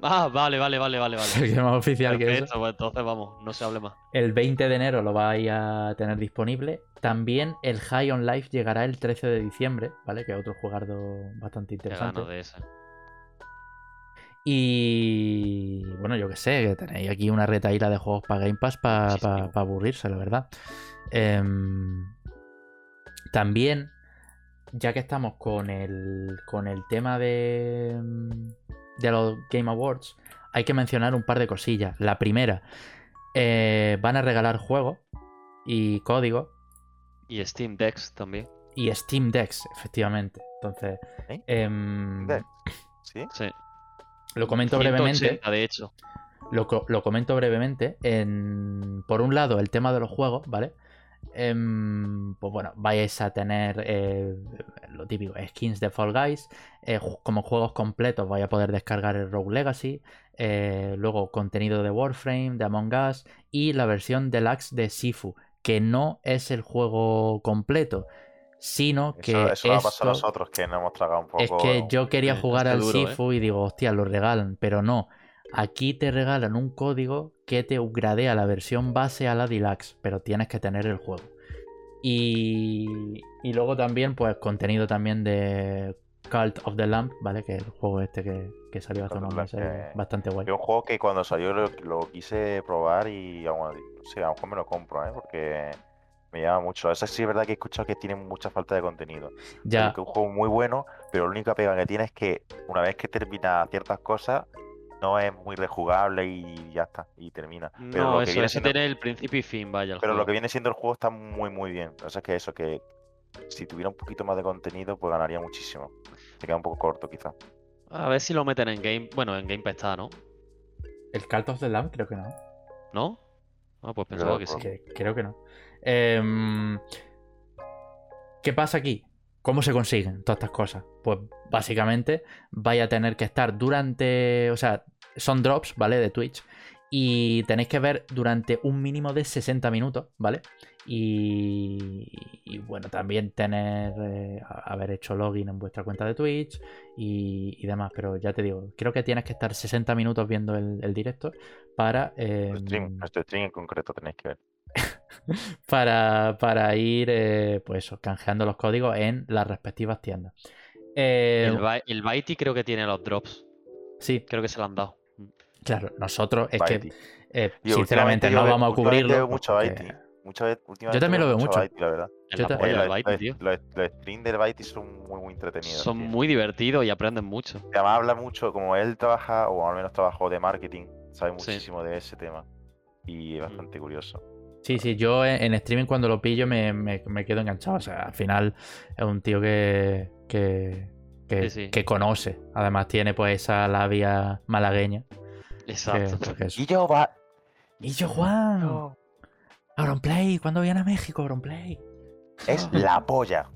Ah, vale, vale, vale, vale, vale. oficial que eso. Perfecto, pues entonces vamos, no se hable más. El 20 de enero lo vais a tener disponible. También el High on Life llegará el 13 de diciembre, ¿vale? Que es otro jugardo bastante Qué interesante. de. Y bueno, yo que sé, que tenéis aquí una retaíla de juegos para Game Pass para aburrirse, la verdad. Em, también, ya que estamos con el, con el tema de, de los Game Awards, hay que mencionar un par de cosillas. La primera, eh, van a regalar juegos y códigos Y Steam Decks también. y Steam Decks, efectivamente. Entonces, ¿Eh? Dex. ¿Sí? Sí. lo comento brevemente. 180, de hecho. Lo, lo comento brevemente. En, por un lado, el tema de los juegos, ¿vale? Em, pues bueno, vais a tener eh, lo típico, skins de Fall Guys. eh, como juegos completos vais a poder descargar el Rogue Legacy. eh, luego contenido de Warframe, de Among Us. Y la versión deluxe de Sifu, que no es el juego completo. Sino que Eso, eso pasado a esto- nosotros, que nos hemos tragado un poco. es que yo quería jugar al duro, ¿eh? Sifu y digo, hostia, lo regalan, pero no. Aquí te regalan un código que te upgradea la versión base a la deluxe, pero tienes que tener el juego. Y, y luego también, pues, contenido también de Cult of the Lamp, ¿vale? Que es el juego este que, que salió hace unos meses, bastante guay. Es un juego que cuando salió lo, lo quise probar y aún sé, a lo mejor me lo compro, ¿eh? Porque me llama mucho. Eso sí es verdad que he escuchado que tiene mucha falta de contenido. Ya, es un juego muy bueno, pero la única pega que tiene es que una vez que termina ciertas cosas, no es muy rejugable y ya está, y termina. Pero No, lo que eso, viene siendo- tiene el principio y fin, vaya. el Pero lo que viene siendo el juego está muy, muy bien. O sea, es que eso, que si tuviera un poquito más de contenido, pues ganaría muchísimo. Se queda un poco corto, quizás. A ver si lo meten en Game. Bueno, en Game Pass está, ¿no? el Cult of the Lamp creo que no. ¿No? Ah, pues pensaba Creo- que sí. Que- creo que no. Em, ¿Qué pasa aquí? ¿Cómo se consiguen todas estas cosas? Pues básicamente vaya a tener que estar durante. O sea, son drops, ¿vale? De Twitch. Y tenéis que ver durante un mínimo de 60 minutos, ¿vale? Y, bueno, también tener. eh, haber hecho login en vuestra cuenta de Twitch y, demás. Pero ya te digo, creo que tienes que estar 60 minutos viendo el, directo para. Nuestro stream, nuestro stream en concreto tenéis que ver. para, para ir, eh, pues eso, canjeando los códigos en las respectivas tiendas. Eh, El, Bitey creo que tiene los drops. sí, Creo que se lo han dado. claro, nosotros es Baiti. que, eh, sinceramente, no yo vamos a cubrirlo. veo mucho porque- Baiti. Muchas veces, últimamente también lo veo mucho. Baiti, la verdad. Yo Eh, del los, los- tío. los- los streams del Baiti son muy, muy entretenidos. Son tío. muy divertidos y aprenden mucho. Y Además habla mucho, como él trabaja, o al menos trabajó de marketing, sabe Sí. muchísimo de ese tema. Y es Mm. bastante curioso. Sí, sí, yo en, en streaming cuando lo pillo me, me- me quedo enganchado. O sea, al final es un tío que, que, que, Sí, sí. que conoce. Además tiene pues esa labia malagueña. Exacto. que eso. Y yo va. Y yo, Juan, Auronplay, ¿cuándo viene a México, Auronplay? Es la polla.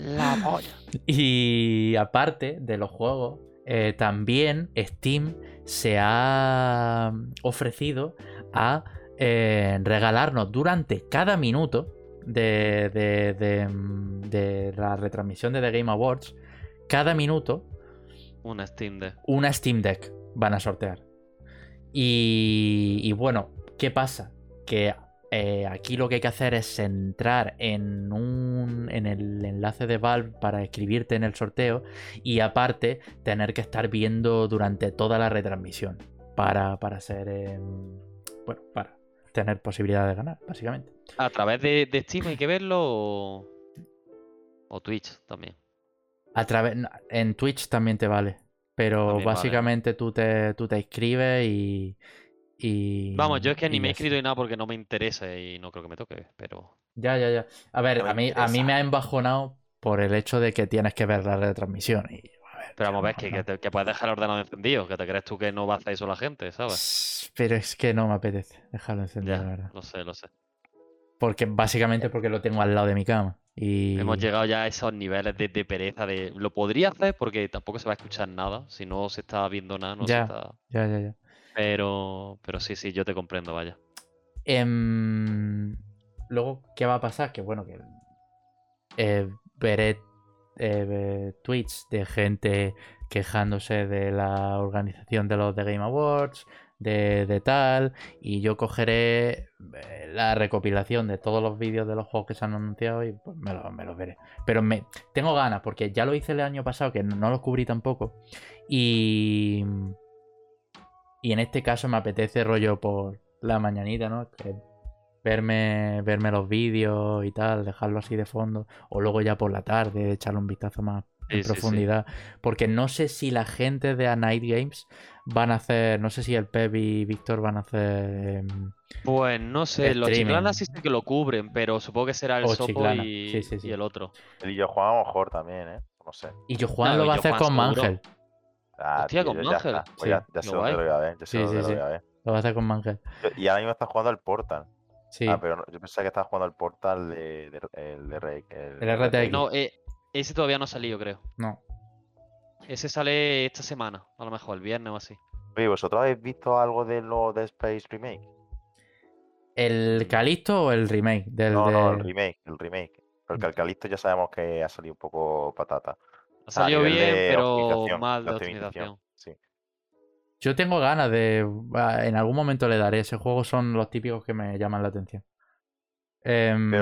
La polla. Y aparte de los juegos, eh, también Steam se ha ofrecido a eh, regalarnos durante cada minuto de, de- de, mm, de la retransmisión de The Game Awards, cada minuto Una Steam Deck. una Steam Deck van a sortear. Y, y bueno, ¿qué pasa? Que eh, aquí lo que hay que hacer es entrar en, un, en el enlace de Valve para escribirte en el sorteo y aparte tener que estar viendo durante toda la retransmisión para, para ser... em, bueno, para tener posibilidad de ganar, básicamente. ¿A través de, de Steam hay que verlo o, o Twitch también? A través, en Twitch también te vale. Pero También vale. básicamente tú, te, tú te inscribes y, y. Vamos, yo es que ni me he ya inscrito ni nada porque no me interesa y no creo que me toque, pero... Ya, ya, ya. A ver, No a, mí, a mí me ha embajonado por el hecho de que tienes que ver la retransmisión. Y, ver, Pero vamos tío, que, que, te- que puedes dejar el ordenador encendido, que te crees tú que no va a hacer eso la gente, ¿sabes? Pero es que no me apetece dejarlo encendido, Ya, la verdad. lo sé, lo sé. Porque básicamente porque lo tengo al lado de mi cama. Y... Hemos llegado ya a esos niveles de, de pereza de lo podría hacer porque tampoco se va a escuchar nada. Si no se está viendo nada, no Ya. se está. Ya, ya, ya. Pero, pero sí, sí, yo te comprendo, vaya. Em, luego, ¿qué va a pasar? Que bueno, que eh, veré eh, tweets de gente quejándose de la organización de los The Game Awards, de, de tal, y yo cogeré eh, la recopilación de todos los vídeos de los juegos que se han anunciado y pues me, lo- me los veré. Pero me tengo ganas, porque ya lo hice el año pasado, que no, no lo cubrí tampoco, y, y en este caso me apetece rollo por la mañanita, ¿no? Que verme, verme los vídeos y tal, dejarlo así de fondo, o luego ya por la tarde echarle un vistazo más en Sí, sí, sí. profundidad, porque no sé si la gente de A Night Games van a hacer, no sé si el Pep y Víctor van a hacer em, Pues no sé, los chiclanas sí sé que lo cubren, pero supongo que será el O Sopo y, sí, sí, sí. y el otro. El yo Juan a lo mejor también, ¿eh? No sé. y yo Juan Claro, lo va a y hacer con seguro. Mangel, Ah, Hostia, tío, con ya Mangel. Pues ya, ya qué sé dónde guay. lo voy a ver. Ya sé dónde lo voy a ver. lo va a hacer con Mangel. Yo- Y ahora mismo está jugando al Portal. Sí, Ah, pero no- yo pensaba que estaba jugando al Portal de, de, el de Rey. El, El RTX. No, eh, ese todavía no ha salido, creo. no. Ese sale esta semana, a lo mejor, el viernes o así. Oye, ¿vosotros habéis visto algo de lo de Space Remake? ¿El Calisto o el remake? Del No, de... no, el remake, el remake. Porque el Calisto ya sabemos que ha salido un poco patata. Ha O sea, a salido bien, pero mal de optimización, optimización. Yo tengo ganas de. En algún momento le daré. Ese juego son los típicos que me llaman la atención. Em,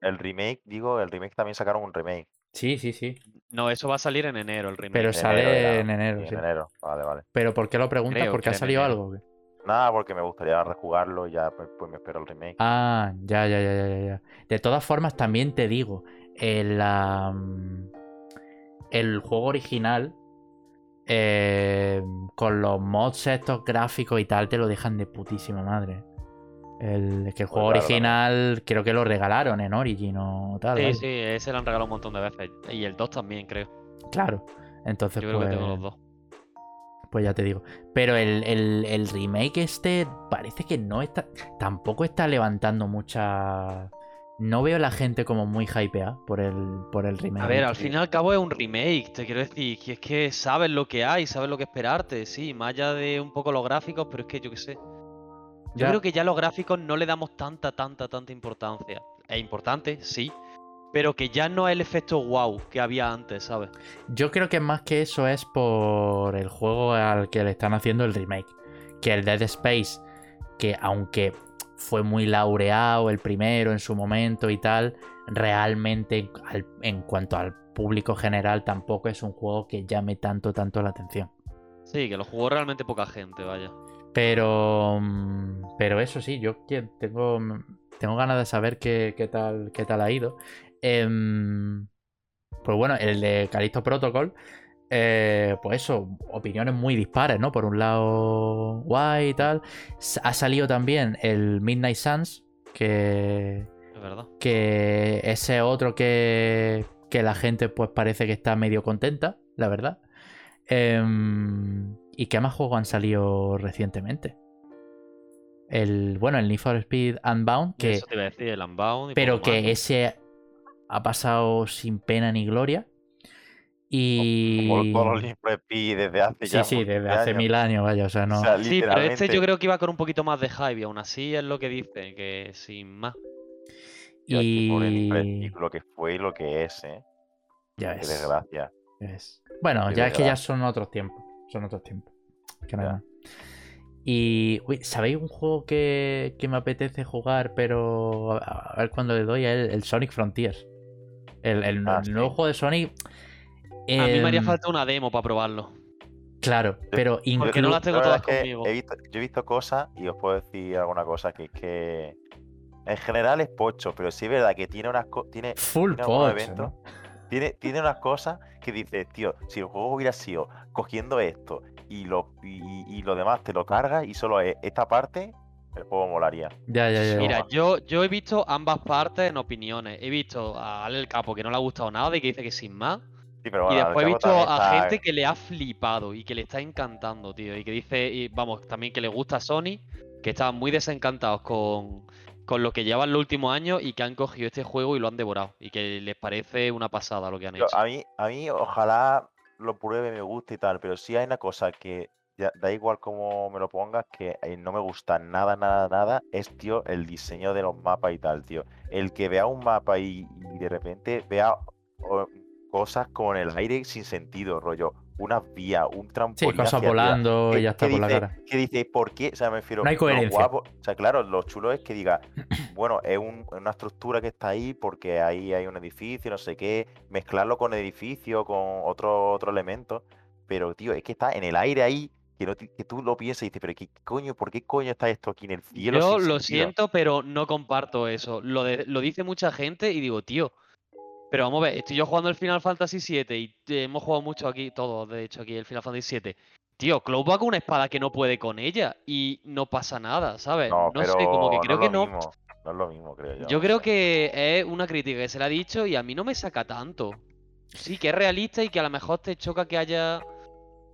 El remake, digo, el remake también sacaron un remake. Sí, sí, sí. No, eso va a salir en enero, el remake. Pero En sale enero en enero, Sí, sí. en enero. Vale, vale. Pero ¿por qué lo preguntas? Creo ¿Porque que ha salido algo? qué? Nada, porque me gustaría rejugarlo y ya pues, pues me espero el remake. Ah, ya, ya, ya, ya, ya, ya. De todas formas, también te digo, el, am, el juego original, eh, con los mods estos gráficos y tal, te lo dejan de putísima madre. El, es que el Pues juego claro, original creo que lo regalaron en Origin o tal. Sí, sí, ese lo han regalado un montón de veces. Y el 2 también, creo. Claro. Entonces, Yo creo pues, que tengo los dos. pues ya te digo. Pero el, el- el remake este parece que no está. Tampoco está levantando mucha. No veo a la gente como muy hypeada por el, por el remake. A ver, al fin y al cabo es un remake, te quiero decir, que es que sabes lo que hay, sabes lo que esperarte, sí, más allá de un poco los gráficos, pero es que yo qué sé. Yo Ya. creo que ya los gráficos no le damos tanta, tanta, tanta importancia. Es importante, sí, pero que ya no es el efecto wow que había antes, ¿sabes? Yo creo que más que eso es por el juego al que le están haciendo el remake. Que el Dead Space, que aunque fue muy laureado el primero en su momento y tal, realmente al- en cuanto al público general tampoco es un juego que llame tanto, tanto la atención. Sí, que lo jugó realmente poca gente, vaya. Pero, mm, pero eso sí, yo tengo, tengo ganas de saber qué, qué tal, qué tal ha ido. Em, pues bueno, el de Callisto Protocol, eh, pues eso, opiniones muy dispares, ¿no? Por un lado, guay y tal. Ha salido también el Midnight Suns, que, Es verdad. que ese otro que, que la gente pues parece que está medio contenta, la verdad. Em, ¿Y qué más juegos han salido recientemente? El, bueno, el Need for Speed Unbound, que, Eso te iba a decir, el Unbound. y pero más, que ese ha pasado sin pena ni gloria. Y... Como todos los desde hace Sí, ya sí, montón desde de hace años. mil años, vaya, o sea, no... O sea, Sí, pero este yo creo que iba con un poquito más de hype y aún así es lo que dice, que sin más. Es y... Speed, lo que fue y lo que es, ¿eh? Ya Qué ves. desgracia. ya ves. Bueno, Qué ya es que ya son otros tiempos. Son otros tiempos. Que no hay Ya. más. Y, uy, ¿sabéis un juego que, que me apetece jugar, pero a, a ver cuándo le doy? El, el Sonic Frontiers. El, el- Ah, el sí. nuevo juego de Sonic. A mí me haría em, falta una demo para probarlo. Claro, pero Porque inclu- no las La tengo todas es que conmigo. he visto, yo he visto cosas y os puedo decir alguna cosa que es que en general es pocho, pero sí es verdad que tiene unas co- tiene, full tiene pocho, tiene, tiene unas cosas que dices, tío, si el juego hubiera sido cogiendo esto y lo, y, y lo demás te lo cargas y solo es esta parte, el juego molaría. Ya, ya, ya. Mira, yo, yo he visto ambas partes en opiniones. He visto a Ale el Capo que no le ha gustado nada y que dice que sin más. Sí, pero Y bueno, después he visto a está- gente que le ha flipado y que le está encantando, tío. Y que dice, y vamos, también que le gusta Sony, que estaban muy desencantados con, con lo que llevan los últimos años y que han cogido este juego y lo han devorado. Y que les parece una pasada lo que han Yo- hecho. a mí, a mí, ojalá lo pruebe, me guste y tal, pero sí hay una cosa que ya- da igual cómo me lo pongas, que eh, no me gusta nada, nada, nada, es, tío, el diseño de los mapas y tal, tío. El que vea un mapa y, y de repente vea o, cosas con el aire sin sentido, rollo, una vía, un Sí, trampolín cosas hacia arriba. volando y que- ya está por la dice- cara. Que dice, ¿por qué? O sea, me refiero. No hay lo coherencia. guapo- o sea, claro, lo chulo es que diga, bueno, es un- una estructura que está ahí porque ahí hay un edificio, no sé qué, mezclarlo con edificio, con otro, otro elemento. Pero, tío, es que está en el aire ahí, que, no que tú lo piensas y dices, pero ¿qué coño? ¿Por qué coño está esto aquí en el cielo? Yo lo sentido?". siento, pero no comparto eso. Lo, de- lo dice mucha gente y digo, tío. Pero vamos a ver, estoy yo jugando el Final Fantasy VII y hemos jugado mucho aquí, todos, de hecho, aquí el Final Fantasy VII. Tío, Cloud va con una espada que no puede con ella y no pasa nada, ¿sabes? No, No, pero sé, como que no creo es que lo no. mismo, no es lo mismo, creo yo. Yo no creo que es una crítica que se le ha dicho y a mí no me saca tanto. Sí, que es realista y que a lo mejor te choca que haya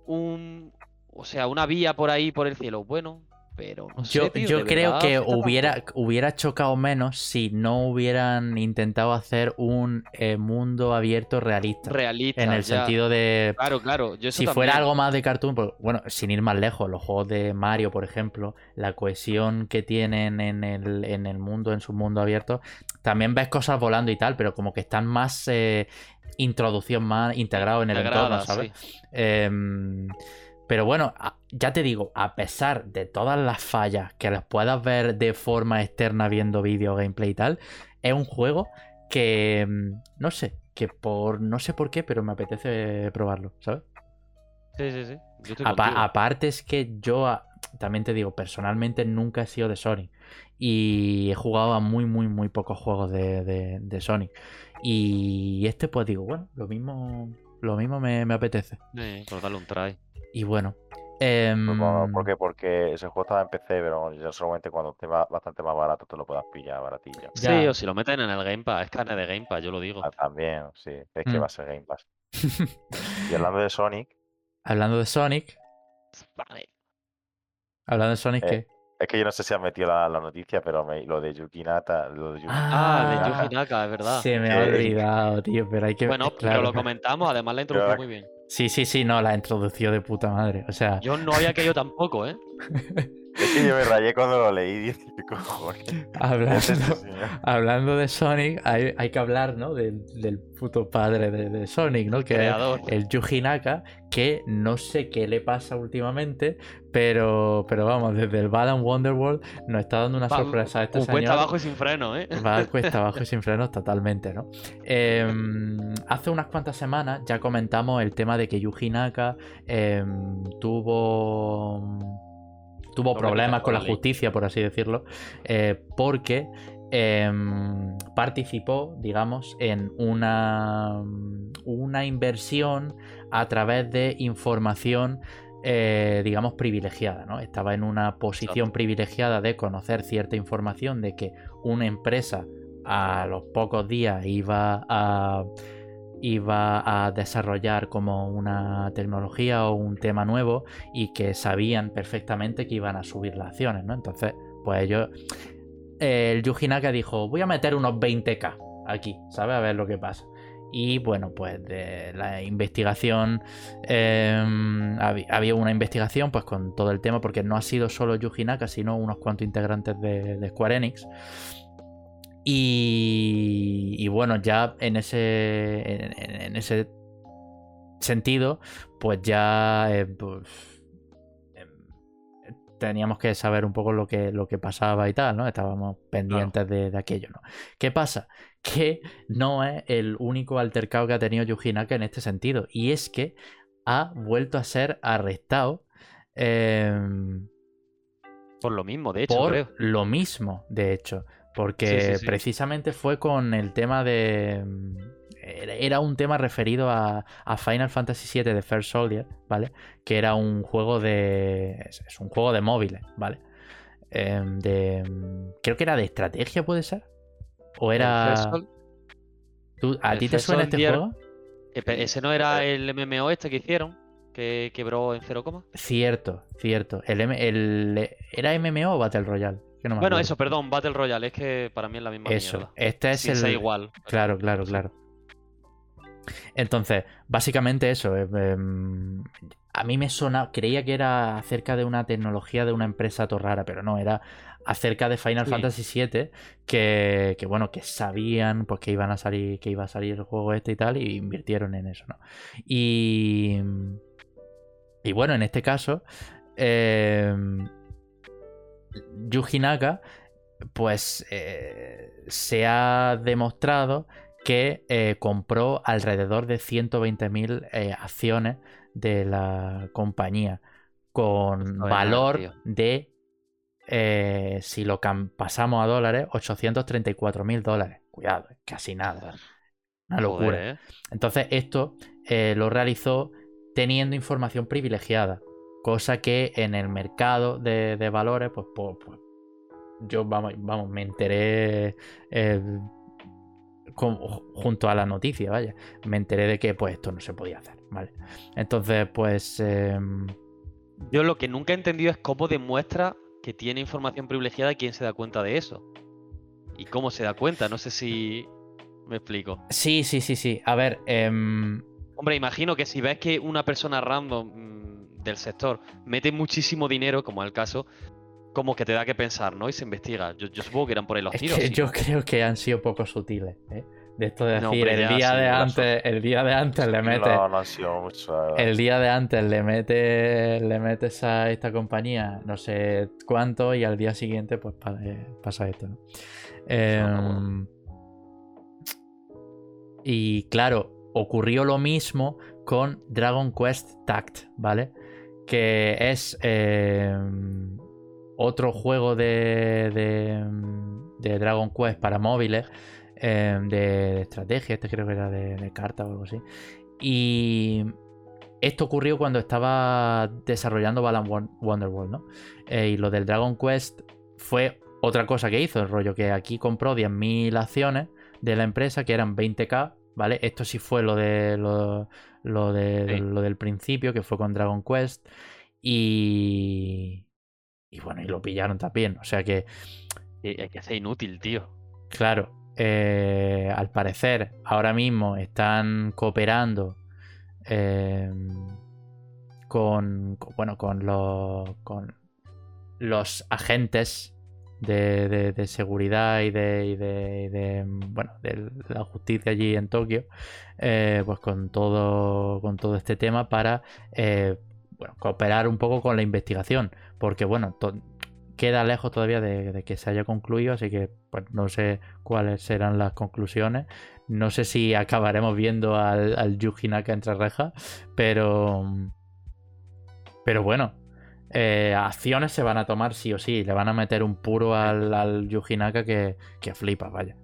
un. O sea, una vía por ahí por el cielo. Bueno, pero no sé, Yo, tío, yo ¿de creo verdad que hubiera, hubiera chocado menos si no hubieran intentado hacer un eh, mundo abierto realista. realista. en el ya. sentido de. Claro, claro. Yo eso Si fuera algo más de cartoon, pues, bueno, sin ir más lejos, los juegos de Mario, por ejemplo, la cohesión que tienen en el, en el mundo, en su mundo abierto, también ves cosas volando y tal, pero como que están más eh, introducción, más integrado en el entorno, ¿sabes? sí. Em, pero bueno, ya te digo, a pesar de todas las fallas que las puedas ver de forma externa viendo vídeo, gameplay y tal, es un juego que em, no sé, que por no sé por qué, pero me apetece probarlo, ¿sabes? Sí, sí, sí. Yo estoy aparte es que yo también te digo, personalmente nunca he sido de Sony. Y he jugado a muy, muy, muy pocos juegos de, de- de Sony. Y este, pues digo, bueno, lo mismo, lo mismo me, me apetece. Eh, por darle un try. Y bueno. bueno, ¿Por qué? Porque ese juego estaba en PC, pero ya solamente cuando esté ba- bastante más barato te lo puedas pillar baratillo. Ya. Sí, o si lo meten en el Game Pass. Es carne de Game Pass, yo lo digo. Ah, también, sí, es que Mm. va a ser Game Pass. Y hablando de Sonic, hablando de Sonic, Vale. hablando de Sonic, Eh, ¿qué? es que yo no sé si has metido la, la noticia, pero me- lo de Yuki Nata, lo de Yuki Ah, de Ah, Yuji Naka, es verdad. Se me ha olvidado, tío, pero hay que Bueno, pero lo comentamos, además la introdujo muy bien. Sí, sí, sí, no, la introducción de puta madre. O sea, Yo no había caído tampoco, ¿eh? Es que yo me rayé cuando lo leí y dije, ¿qué cojones? hablando, Es este hablando de Sonic, hay, hay que hablar, ¿no? Del, del puto padre de, de Sonic, ¿no? Que es el Yuji Naka, que no sé qué le pasa últimamente, pero, pero vamos, desde el Bad and Wonderworld nos está dando una Va- sorpresa a este señor. cuesta abajo y sin freno, ¿eh? Va cuesta abajo y sin frenos totalmente, ¿no? Em, hace unas cuantas semanas ya comentamos el tema de que Yuji Naka em, tuvo tuvo Doble problemas con la justicia, por así decirlo, eh, porque em, participó, digamos, en una, una inversión a través de información eh, digamos, privilegiada, ¿no? Estaba en una posición privilegiada de conocer cierta información de que una empresa a los pocos días iba a iba a desarrollar como una tecnología o un tema nuevo y que sabían perfectamente que iban a subir las acciones, ¿no? Entonces, pues ellos el Yuji Naka dijo, voy a meter unos 20k aquí, ¿sabes? A ver lo que pasa. Y bueno, pues de la investigación, habi- había una investigación pues con todo el tema, porque no ha sido solo Yuji Naka, sino unos cuantos integrantes de, de Square Enix. Y, y bueno, ya en ese, en, ese sentido, pues ya eh, pues, em, teníamos que saber un poco lo que, lo que pasaba y tal, ¿no? Estábamos pendientes de, de aquello, ¿no? ¿Qué pasa? Que no es el único altercado que ha tenido Yuji Naka en este sentido. Y es que ha vuelto a ser arrestado em, Por lo mismo, de hecho, por creo. lo mismo, de hecho. Porque Sí, sí, sí. precisamente fue con el tema de. mm, Era un tema referido a, a Final Fantasy VII de First Soldier, ¿vale? Que era un juego de. Es, un juego de móviles, ¿vale? Em, de. mm, Creo que era de estrategia, ¿puede ser? ¿O era. El First Sol- ¿Tú- ¿A ti te suena este Soldier- juego? eh, Ese no era el MMO este que hicieron, que quebró en cero coma. Cierto, cierto. El, el- ¿Era MMO o Battle Royale? Que no me Bueno, eso, perdón, Battle Royale, es que para mí es la misma Eso, mierda. este es Sí, el. igual. Claro, claro, claro. Entonces, básicamente eso. eh, em, a mí me suena, creía que era acerca de una tecnología de una empresa todo rara, pero no, era acerca de Final Sí. Fantasy VII, que, que, bueno, que sabían pues que iban a salir, que iba a salir el juego este y tal, y invirtieron en eso, ¿no? Y, y bueno, en este caso, em, Yuji Naka, pues eh, se ha demostrado que eh, compró alrededor de 120.000 eh, acciones de la compañía con valor de, eh, si lo pasamos a dólares, 834.000 dólares. Cuidado, casi nada. Una locura. Joder. Entonces, esto lo realizó teniendo información privilegiada, cosa que en el mercado de, de valores, pues, pues, pues, yo vamos, vamos, me enteré eh, con- junto a la noticia, vaya, me enteré de que pues esto no se podía hacer, ¿vale? Entonces, pues em, Yo lo que nunca he entendido es cómo demuestra que tiene información privilegiada y quién se da cuenta de eso. Y cómo se da cuenta, no sé si me explico. sí, sí, sí, sí. A ver, em, Hombre, imagino que si ves que una persona random del sector mete muchísimo dinero, como es el caso, como que te da que pensar, ¿no? Y se investiga. Yo, yo supongo que eran por ahí los es tiros. que ¿sí? yo creo que han sido poco sutiles, ¿eh? De esto de No, decir, hombre, el día de antes, el día de antes le metes. No, no ha sido mucho. El día de antes le metes, le metes a esta compañía no sé cuánto y al día siguiente pues eh, pasa esto, ¿no? Em, y claro, ocurrió lo mismo con Dragon Quest Tact, ¿vale? Que es em, otro juego de, de, de Dragon Quest para móviles, em, de, estrategia, este creo que era de, de carta o algo así. Y esto ocurrió cuando estaba desarrollando Balan Won- Wonderworld, ¿no? Eh, y lo del Dragon Quest fue otra cosa que hizo, el rollo que aquí compró 10.000 acciones de la empresa que eran 20k, ¿vale? Esto sí fue lo de lo, lo de- Sí. lo del principio, que fue con Dragon Quest. Y. Y bueno, y lo pillaron también. O sea que, Hay que ser inútil, tío. claro, eh, al parecer, ahora mismo están cooperando eh, con, con- bueno, con los, con los agentes de, de- seguridad y de, y de- bueno, de la justicia allí en Tokio, eh, pues con todo, con todo este tema para eh, bueno, cooperar un poco con la investigación, porque bueno, queda lejos todavía de, de que se haya concluido, así que pues no sé cuáles serán las conclusiones. No sé si acabaremos viendo al, al Yuji Naka entre rejas, pero. Pero bueno. Eh, acciones se van a tomar sí o sí. Le van a meter un puro al, al Yuji Naka que, que flipa, vaya.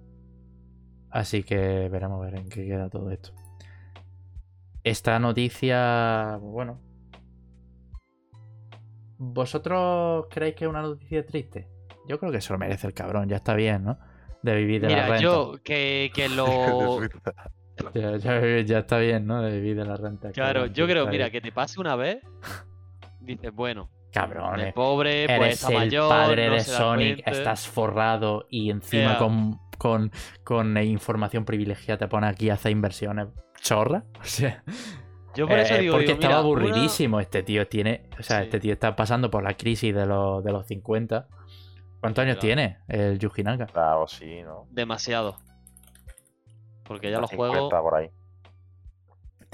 Así que veremos a ver en qué queda todo esto. Esta noticia. Bueno. ¿Vosotros creéis que es una noticia triste? Yo creo que se lo merece el cabrón, ya está bien, ¿no? De vivir de la Mira, renta. yo que, que lo. Ya, ya- ya está bien, ¿no? De vivir de la renta. Claro, cabrón, yo creo, mira, bien. que te pase una vez. Dices, bueno, Cabrones. el pobre, pues Eres está el mayor. padre no de Sonic, cuenta. estás forrado y encima con, con, con información privilegiada te pone aquí a hacer inversiones chorra. O sea, Yo por eso eh, digo, porque digo, estaba mira, una- aburridísimo. Este tío tiene. O sea, Sí. este tío está pasando por la crisis de los, de los 50. ¿Cuántos años Claro. tiene el Yuji Naka? Claro, sí, ¿no? Demasiado. Porque ya los 50 juegos por ahí.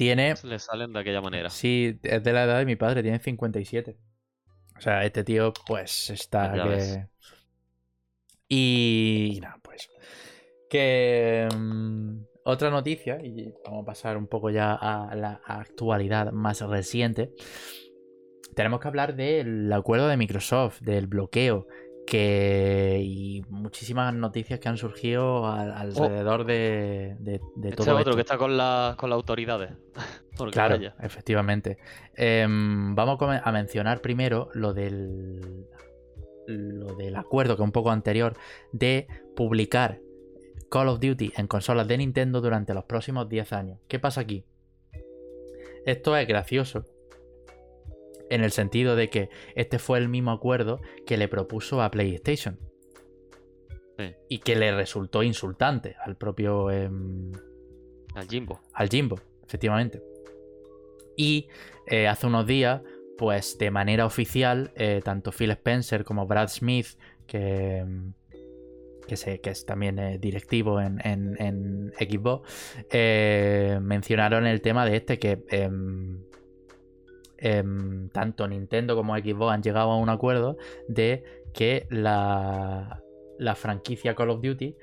Tiene. le salen de aquella manera. Sí, es de la edad de mi padre, tiene 57. O sea, este tío, pues está Ya que. ves. Y nada, pues. Que. mm, otra noticia, y vamos a pasar un poco ya a la actualidad más reciente. Tenemos que hablar del acuerdo de Microsoft, del bloqueo, que. y muchísimas noticias que han surgido al- alrededor de, de, de Este todo es otro esto. que está con, la, con las autoridades. Porque Claro, vaya. efectivamente. Em, vamos a mencionar primero lo del. Lo del acuerdo que un poco anterior de publicar Call of Duty en consolas de Nintendo durante los próximos 10 años. ¿Qué pasa aquí? Esto es gracioso. En el sentido de que este fue el mismo acuerdo que le propuso a PlayStation. Sí. y que le resultó insultante al propio em, Al Jimbo. al Jimbo, efectivamente. Y eh, hace unos días, pues de manera oficial, eh, tanto Phil Spencer como Brad Smith, que, mm, que, se- que es también eh, directivo en, en- en Xbox, mencionaron el tema de este que em, tanto Nintendo como Xbox han llegado a un acuerdo de que la, franquicia Call of Duty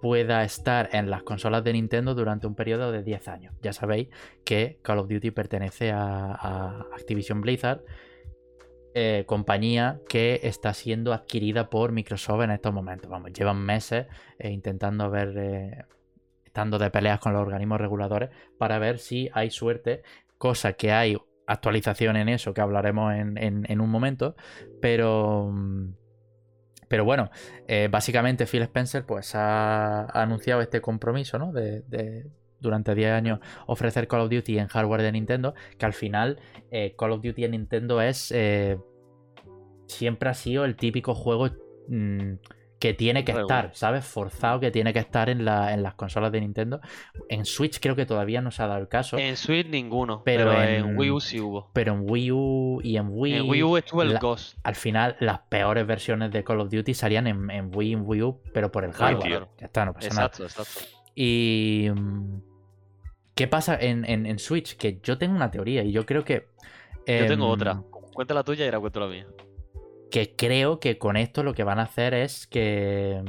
pueda estar en las consolas de Nintendo durante un periodo de 10 años. Ya sabéis que Call of Duty pertenece a, a Activision Blizzard, eh, compañía que está siendo adquirida por Microsoft en estos momentos. Vamos, llevan meses eh, intentando ver, eh, estando de peleas con los organismos reguladores para ver si hay suerte, cosa que hay actualización en eso que hablaremos en, en- un momento, pero... mm, pero bueno, eh, básicamente Phil Spencer pues ha, anunciado este compromiso, ¿no? De, de durante 10 años ofrecer Call of Duty en hardware de Nintendo, que al final eh, Call of Duty en Nintendo es... eh, siempre ha sido el típico juego mm, que tiene que estar, ¿sabes? Forzado que tiene que estar en, la- en las consolas de Nintendo. En Switch creo que todavía no se ha dado el caso, En Switch ninguno, Pero pero, en- en... Wii U sí hubo. pero en Wii U y en Wii... en Wii U estuvo el la- Ghost. al final las peores versiones de Call of Duty salían en, en Wii y en Wii U, pero por el hardware. Ya está, no pasa nada. Exacto, exacto. Y. mm, ¿Qué pasa en Switch? Que yo tengo una teoría y yo creo que. Yo tengo em, otra. Cuenta la tuya y ahora cuento la mía. Que creo que con esto lo que van a hacer es que.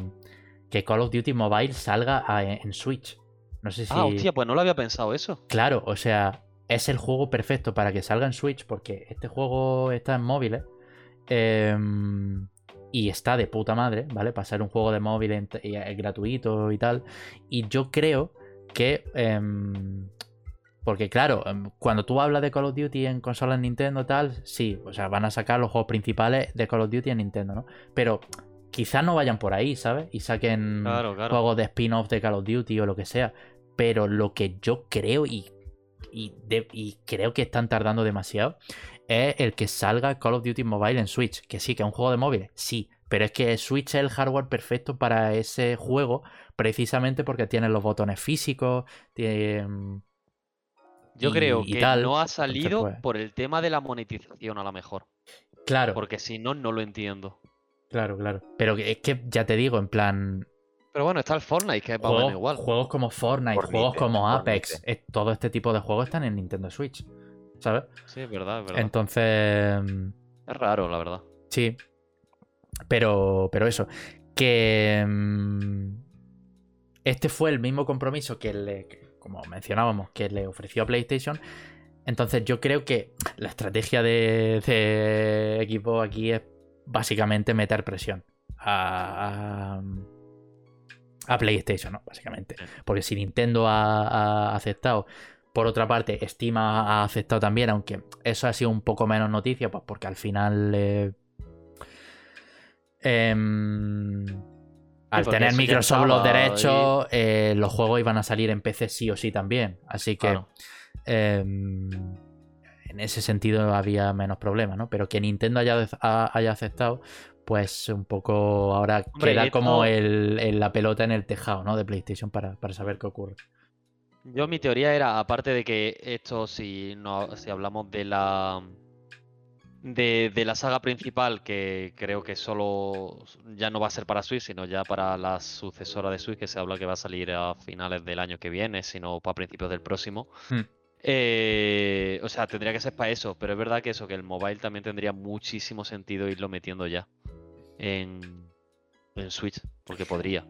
Que Call of Duty Mobile salga a- en Switch. No sé si. Ah, hostia, pues no lo había pensado eso. Claro, o sea, es el juego perfecto para que salga en Switch porque este juego está en móviles em, y está de puta madre, ¿vale? Para ser un juego de móvil gratuito y tal. Y yo creo que... em, porque claro, em, cuando tú hablas de Call of Duty en consolas Nintendo tal, sí, o sea, van a sacar los juegos principales de Call of Duty en Nintendo, ¿no? Pero quizás no vayan por ahí, ¿sabes? Y saquen Claro, claro. juegos de spin-off de Call of Duty o lo que sea. Pero lo que yo creo y, y, de- y creo que están tardando demasiado es el que salga Call of Duty Mobile en Switch. Que sí, que es un juego de móviles, sí. Pero es que Switch es el hardware perfecto para ese juego precisamente porque tiene los botones físicos, tiene... Yo y- creo y que tal. no ha Entonces, salido pues, por el tema de la monetización a lo mejor. Claro, Porque si no, no lo entiendo. claro, claro. Pero es que ya te digo, en plan, Pero bueno, está el Fortnite, que es juegos, igual. juegos como Fortnite, Fortnite, juegos como Fortnite. Apex, es- todo este tipo de juegos están en Nintendo Switch, ¿sabes? Sí, es verdad, es verdad. Entonces, Es raro, la verdad. sí. Pero, pero eso, que mm, este fue el mismo compromiso que le, como mencionábamos, que le ofreció a PlayStation. Entonces yo creo que la estrategia de, de equipo aquí es básicamente meter presión a, a, a PlayStation, ¿no? Básicamente. Porque si Nintendo ha, ha aceptado, por otra parte, Steam ha, ha aceptado también, aunque eso ha sido un poco menos noticia, pues porque al final... eh, em, al tener Microsoft los derechos, eh, los juegos iban a salir en PC sí o sí también. Así que Claro. em, en ese sentido había menos problemas, ¿no? Pero que Nintendo haya, ha- haya aceptado, pues un poco ahora Hombre, queda esto- como el, el- la pelota en el tejado, ¿no? De PlayStation para, para saber qué ocurre. Yo mi teoría era, aparte de que esto, si, no, si hablamos de la de, de la saga principal, que creo que solo ya no va a ser para Switch, sino ya para la sucesora de Switch, que se habla que va a salir a finales del año que viene, sino para principios del próximo. Hmm. Eh, o sea, tendría que ser para eso, pero es verdad que eso, que el mobile también tendría muchísimo sentido irlo metiendo ya en, en Switch, porque podría.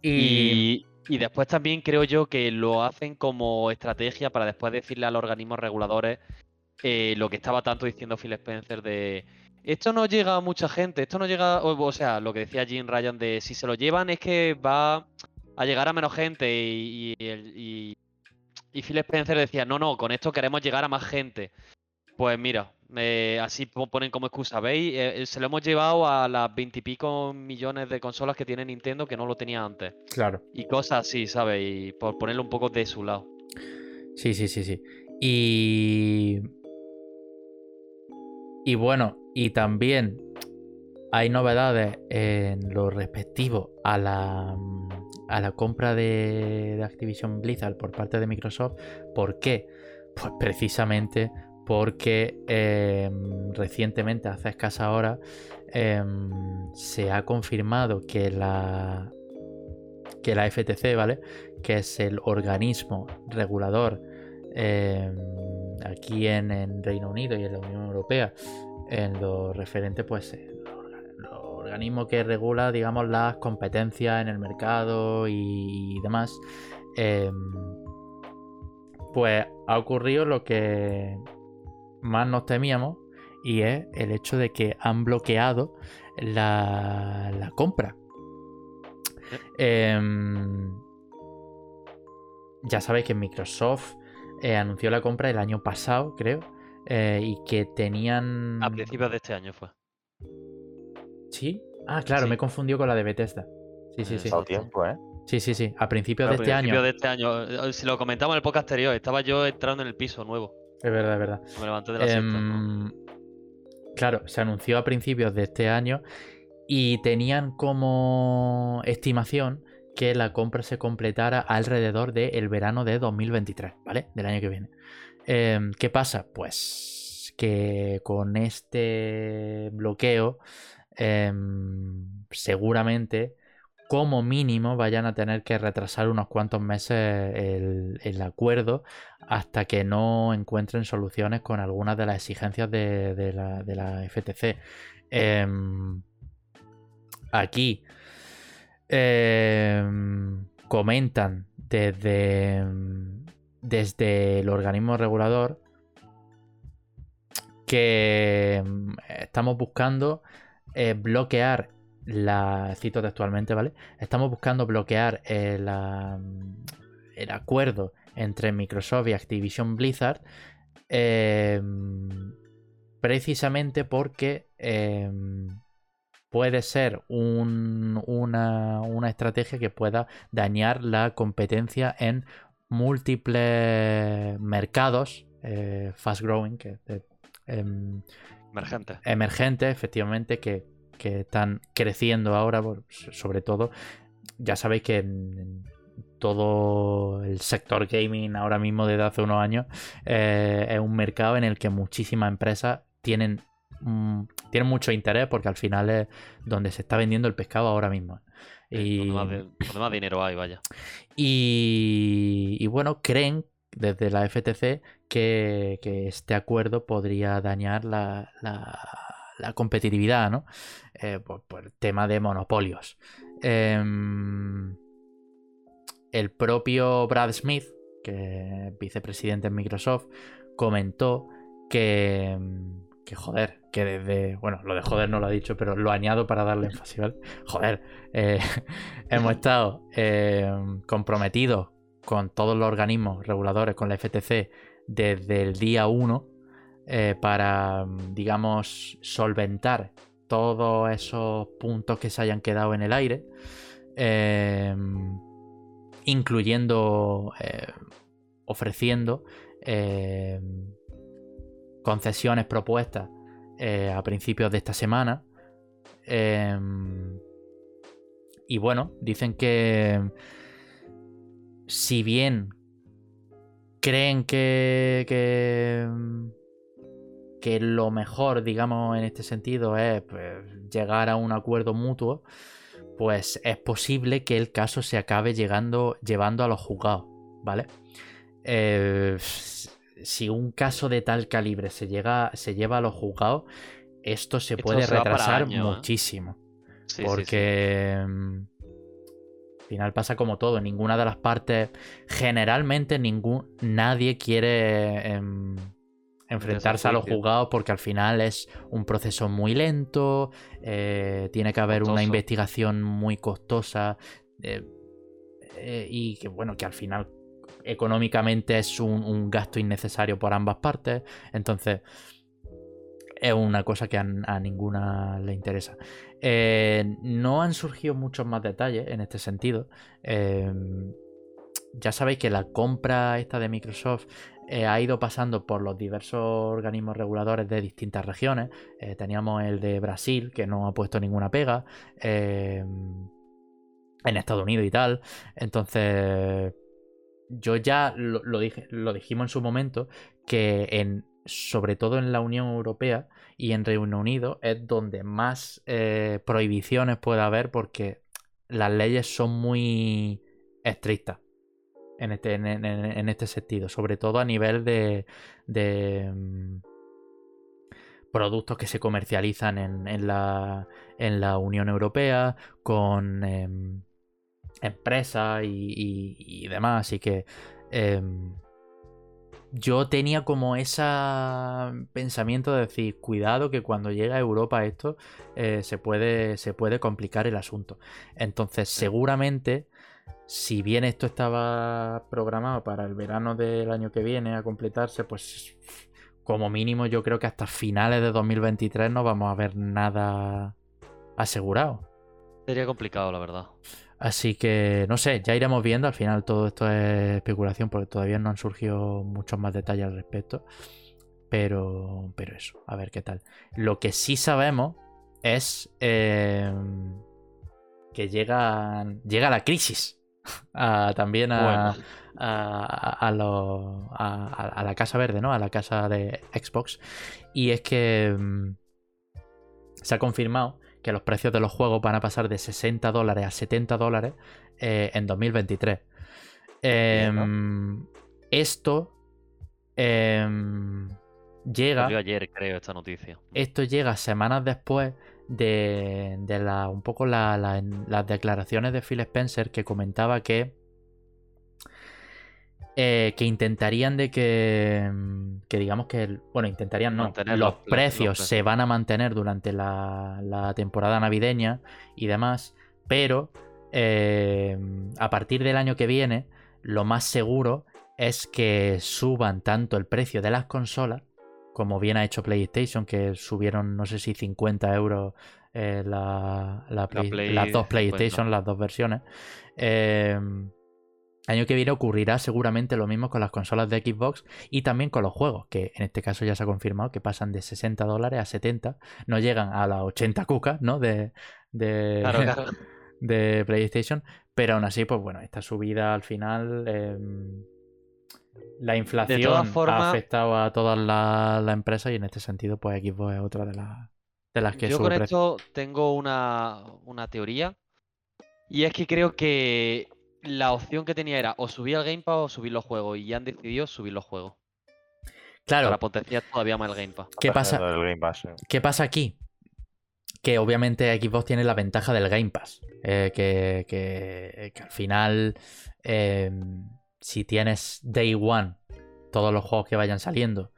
Y, y después también creo yo que lo hacen como estrategia para después decirle a los organismos reguladores eh, lo que estaba tanto diciendo Phil Spencer de esto no llega a mucha gente, esto no llega, o, o sea, lo que decía Jim Ryan de si se lo llevan es que va a llegar a menos gente y, y, y- y Phil Spencer decía, no, no, con esto queremos llegar a más gente. Pues mira, eh, así po- ponen como excusa, ¿veis? Eh, eh, se lo hemos llevado a las veintipico millones de consolas que tiene Nintendo que no lo tenía antes. Claro. Y cosas así, ¿sabes? Y por ponerlo un poco de su lado. Sí, sí, sí, sí. Y. Y bueno, y también hay novedades en lo respectivo a la, a la compra de, de Activision Blizzard por parte de Microsoft. ¿Por qué? Pues precisamente porque em, recientemente, hace escasa hora, em, se ha confirmado que la, que la FTC, ¿vale? Que es el organismo regulador em, aquí en, en, Reino Unido y en la Unión Europea, en lo referente, pues, los organismos que regula, digamos, las competencias en el mercado y, y demás. pues ha ocurrido lo que más nos temíamos y es el hecho de que han bloqueado la, la compra. Eh, ya sabéis que Microsoft eh, anunció la compra el año pasado, creo, eh, y que tenían... A principios de este año fue. ¿Sí? Ah, claro, Sí. me confundió con la de Bethesda. Sí, sí, Eh, sí. Pasado tiempo, ¿eh? Sí, sí, sí. A principios A de este principios año. de este año. eh, Si lo comentamos en el podcast anterior, estaba yo entrando en el piso nuevo. Es verdad, es verdad. Me levanté de la siesta. ¿no? Em, Claro, se anunció a principios de este año y tenían como estimación que la compra se completara alrededor del verano de 2023, ¿vale? Del año que viene. Em, ¿Qué pasa? Pues que con este bloqueo em, seguramente como mínimo vayan a tener que retrasar unos cuantos meses el, el acuerdo hasta que no encuentren soluciones con algunas de las exigencias de, de la, de la FTC. Em, aquí em, comentan desde, desde el organismo regulador que em, estamos buscando eh, bloquear la cito textualmente, ¿vale? Estamos buscando bloquear eh, la- el acuerdo entre Microsoft y Activision Blizzard eh, precisamente porque puede ser un- una, una estrategia que pueda dañar la competencia en múltiples mercados eh, fast growing que, eh, em, Emergente. emergentes, efectivamente, que, que están creciendo ahora, sobre todo. Ya sabéis que en todo el sector gaming ahora mismo desde hace unos años eh, es un mercado en el que muchísimas empresas tienen, mm, tienen mucho interés porque al final es donde se está vendiendo el pescado ahora mismo. Y, Donde más, de- donde más dinero hay, vaya. y, y bueno, creen desde la FTC que, que este acuerdo podría dañar la, la- la competitividad, ¿no? Eh, por, por tema de monopolios. Em, el propio Brad Smith, que es vicepresidente en Microsoft, comentó que, que joder, que desde, bueno, lo de joder no lo ha dicho, pero lo añado para darle énfasis, ¿vale? Joder, eh, hemos estado eh, comprometidos con todos los organismos reguladores, con la FTC, desde el día 1 eh, para, digamos, solventar todos esos puntos que se hayan quedado en el aire, incluyendo ofreciendo concesiones propuestas eh, a principios de esta semana. Eh, y bueno, dicen que si bien creen que, que, que lo mejor, digamos, en este sentido es pues, llegar a un acuerdo mutuo, pues es posible que el caso se acabe llegando, llevando a los juzgados, ¿vale? Eh, si un caso de tal calibre se, llega, se lleva a los juzgados, esto se Esto puede se retrasar ¿eh? muchísimo. Sí, sí, sí. porque mm, al final pasa como todo, ninguna de las partes, generalmente ningún, nadie quiere em, enfrentarse a los juzgados porque al final es un proceso muy lento, eh, tiene que haber una investigación muy costosa eh, y que bueno, que al final económicamente es un, gasto innecesario por ambas partes, entonces es una cosa que a, ninguna le interesa. Eh, no han surgido muchos más detalles en este sentido. Eh, ya sabéis que la compra esta de Microsoft eh, ha ido pasando por los diversos organismos reguladores de distintas regiones. Eh, teníamos el de Brasil, que no ha puesto ninguna pega. eh, en Estados Unidos y tal. Entonces, yo ya lo, dije, lo dijimos en su momento, que en, sobre todo en la Unión Europea y en Reino Unido es donde más eh, prohibiciones puede haber porque las leyes son muy estrictas en este, en, este sentido, sobre todo a nivel de, de, mm, productos que se comercializan en, en la, en la Unión Europea con em, empresas y, y- y demás, así que em, yo tenía como ese pensamiento de decir, cuidado que cuando llega a Europa esto eh, se, puede, se puede complicar el asunto. Entonces, seguramente, si bien esto estaba programado para el verano del año que viene a completarse, pues como mínimo yo creo que hasta finales de 2023 no vamos a ver nada asegurado. Sería complicado, la verdad. Así que no sé, ya iremos viendo. Al final todo esto es especulación porque todavía no han surgido muchos más detalles al respecto. Pero, pero eso, a ver qué tal. Lo que sí sabemos es eh, que llega, llega la crisis a- también a, Bueno. a, los- a- la Casa Verde, ¿no? A la casa de Xbox. Y es que mm, se ha confirmado que los precios de los juegos van a pasar de 60 dólares a 70 dólares eh, en 2023. Bien, ¿no? Em, Esto em, llega. Salió ayer, creo, esta noticia. Esto llega semanas después de, de la, un poco la- la- las declaraciones de Phil Spencer que comentaba que, eh, que intentarían de que, mm, que digamos que, el- bueno, intentarían no, Mantener los los- los- precios se van a mantener durante la, la temporada navideña y demás, pero eh, a partir del año que viene, lo más seguro es que suban tanto el precio de las consolas como bien ha hecho PlayStation, que subieron no sé si 50 euros eh, la- la Play- Play las dos 50. PlayStation, las dos versiones. Eh, año que viene ocurrirá seguramente lo mismo con las consolas de Xbox y también con los juegos, que en este caso ya se ha confirmado que pasan de 60 dólares a 70, no llegan a las 80 cucas, ¿no? De, de, Claro, claro. de PlayStation, pero aún así, pues bueno, esta subida al final, eh, la inflación ha afectado a todas las empresas y en este sentido, pues Xbox es otra de, las de las que Yo con esto tengo una, una teoría. Y es que creo que la opción que tenía era o subir al Game Pass o subir los juegos. Y ya han decidido subir los juegos. Claro, Para potenciar todavía más el Game Pass. ¿qué pasa? El Game Pass, sí. ¿Qué pasa aquí? Que obviamente Xbox tiene la ventaja del Game Pass. eh, que, que- que al final, eh, si tienes Day One, todos los juegos que vayan saliendo,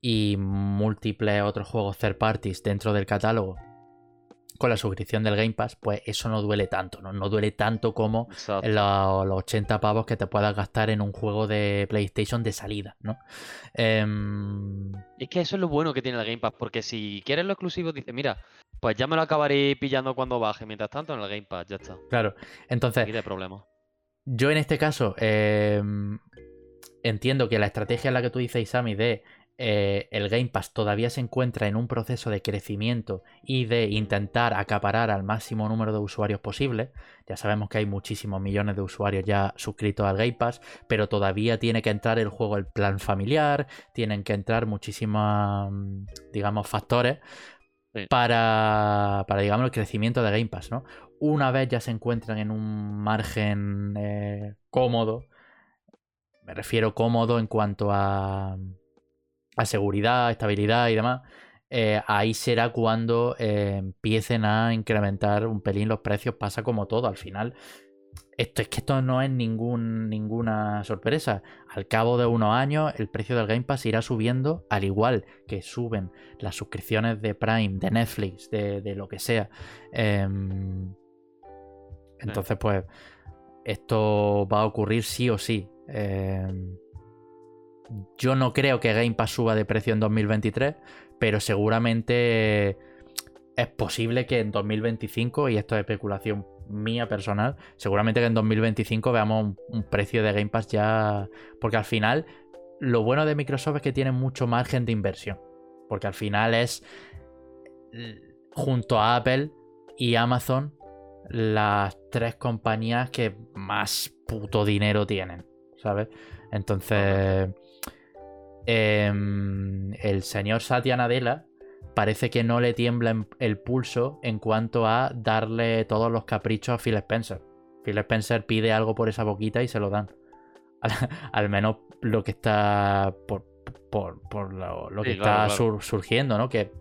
y múltiples otros juegos third parties dentro del catálogo, con la suscripción del Game Pass, pues eso no duele tanto, ¿no? No duele tanto como los, los 80 pavos que te puedas gastar en un juego de PlayStation de salida, ¿no? Em, Es que eso es lo bueno que tiene el Game Pass. Porque si quieres lo exclusivo, dices, mira, pues ya me lo acabaré pillando cuando baje. Mientras tanto, en el Game Pass, ya está. claro, entonces... De problema. Yo en este caso eh, entiendo que la estrategia en la que tú dices, Isami, de eh, el Game Pass todavía se encuentra en un proceso de crecimiento y de intentar acaparar al máximo número de usuarios posible. Ya sabemos que hay muchísimos millones de usuarios ya suscritos al Game Pass, pero todavía tiene que entrar el juego el plan familiar, tienen que entrar muchísimos, mm, digamos, factores Sí. para, para, digamos, el crecimiento de Game Pass, ¿no? Una vez ya se encuentran en un margen eh, cómodo, me refiero cómodo en cuanto a, a seguridad, estabilidad y demás, eh, ahí será cuando eh, empiecen a incrementar un pelín los precios. Pasa como todo, al final. Esto es que esto no es ningún, ninguna sorpresa. Al cabo de unos años, el precio del Game Pass irá subiendo, al igual que suben las suscripciones de Prime, de Netflix, de, de lo que sea. Em, entonces, pues, esto va a ocurrir sí o sí. Yo no creo que Game Pass suba de precio en 2023, pero seguramente es posible que en 2025, y esto es especulación mía personal, seguramente que en 2025 veamos un precio de Game Pass ya. Porque al final, lo bueno de Microsoft es que tiene mucho margen de inversión. Porque al final es junto a Apple y Amazon las tres compañías que más puto dinero tienen, ¿sabes? Entonces, em, el señor Satya Nadella parece que no le tiembla el pulso en cuanto a darle todos los caprichos a Phil Spencer. Phil Spencer pide algo por esa boquita y se lo dan. Al, menos lo que está por, por, lo, que está surgiendo, ¿no? Que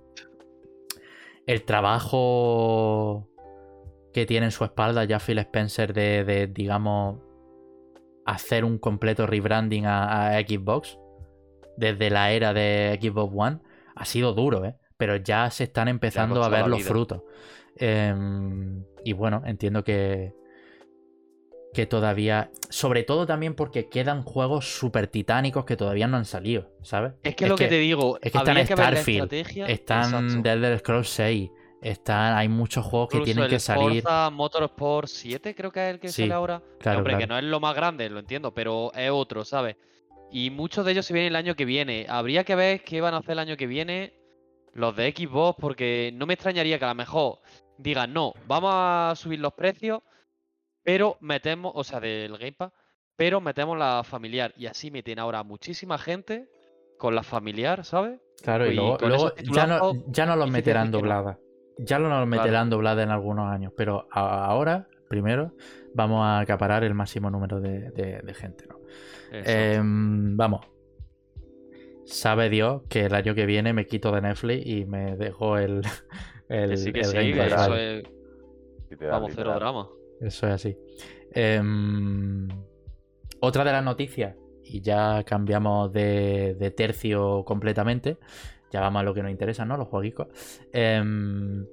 el trabajo que tiene en su espalda ya Phil Spencer de, digamos, hacer un completo rebranding a, Xbox desde la era de Xbox One ha sido duro, ¿eh? Pero ya se están empezando a ver los frutos. Em, y bueno, entiendo que, que todavía. Sobre todo también porque quedan juegos súper titánicos que todavía no han salido, ¿sabes? Es que lo que, te digo. Es que están Starfield, están Elder Scrolls 6, están, hay muchos juegos que tienen que salir. Forza Motorsport 7, creo que es el que sale ahora. Claro, Hombre, que no es lo más grande, lo entiendo, pero es otro, ¿sabes? Y muchos de ellos se vienen el año que viene. Habría que ver qué van a hacer el año que viene los de Xbox, porque no me extrañaría que a lo mejor digan, no, vamos a subir los precios pero metemos, o sea, del Game Pass, pero metemos la familiar. Y así meten ahora muchísima gente con la familiar, ¿sabes? Claro, y, luego, ya, no, ya no los meterán doblada. Ya no los meterán doblada en algunos años, pero ahora, primero, vamos a acaparar el máximo número de, gente, ¿no? Em, vamos. Sabe Dios que el año que viene me quito de Netflix y me dejo el, el, sí que sí, Eso es... Vamos, cero drama. Eso es así. Em, otra de las noticias, y ya cambiamos de, tercio completamente, ya vamos a lo que nos interesa, ¿no? Los jueguicos. Em,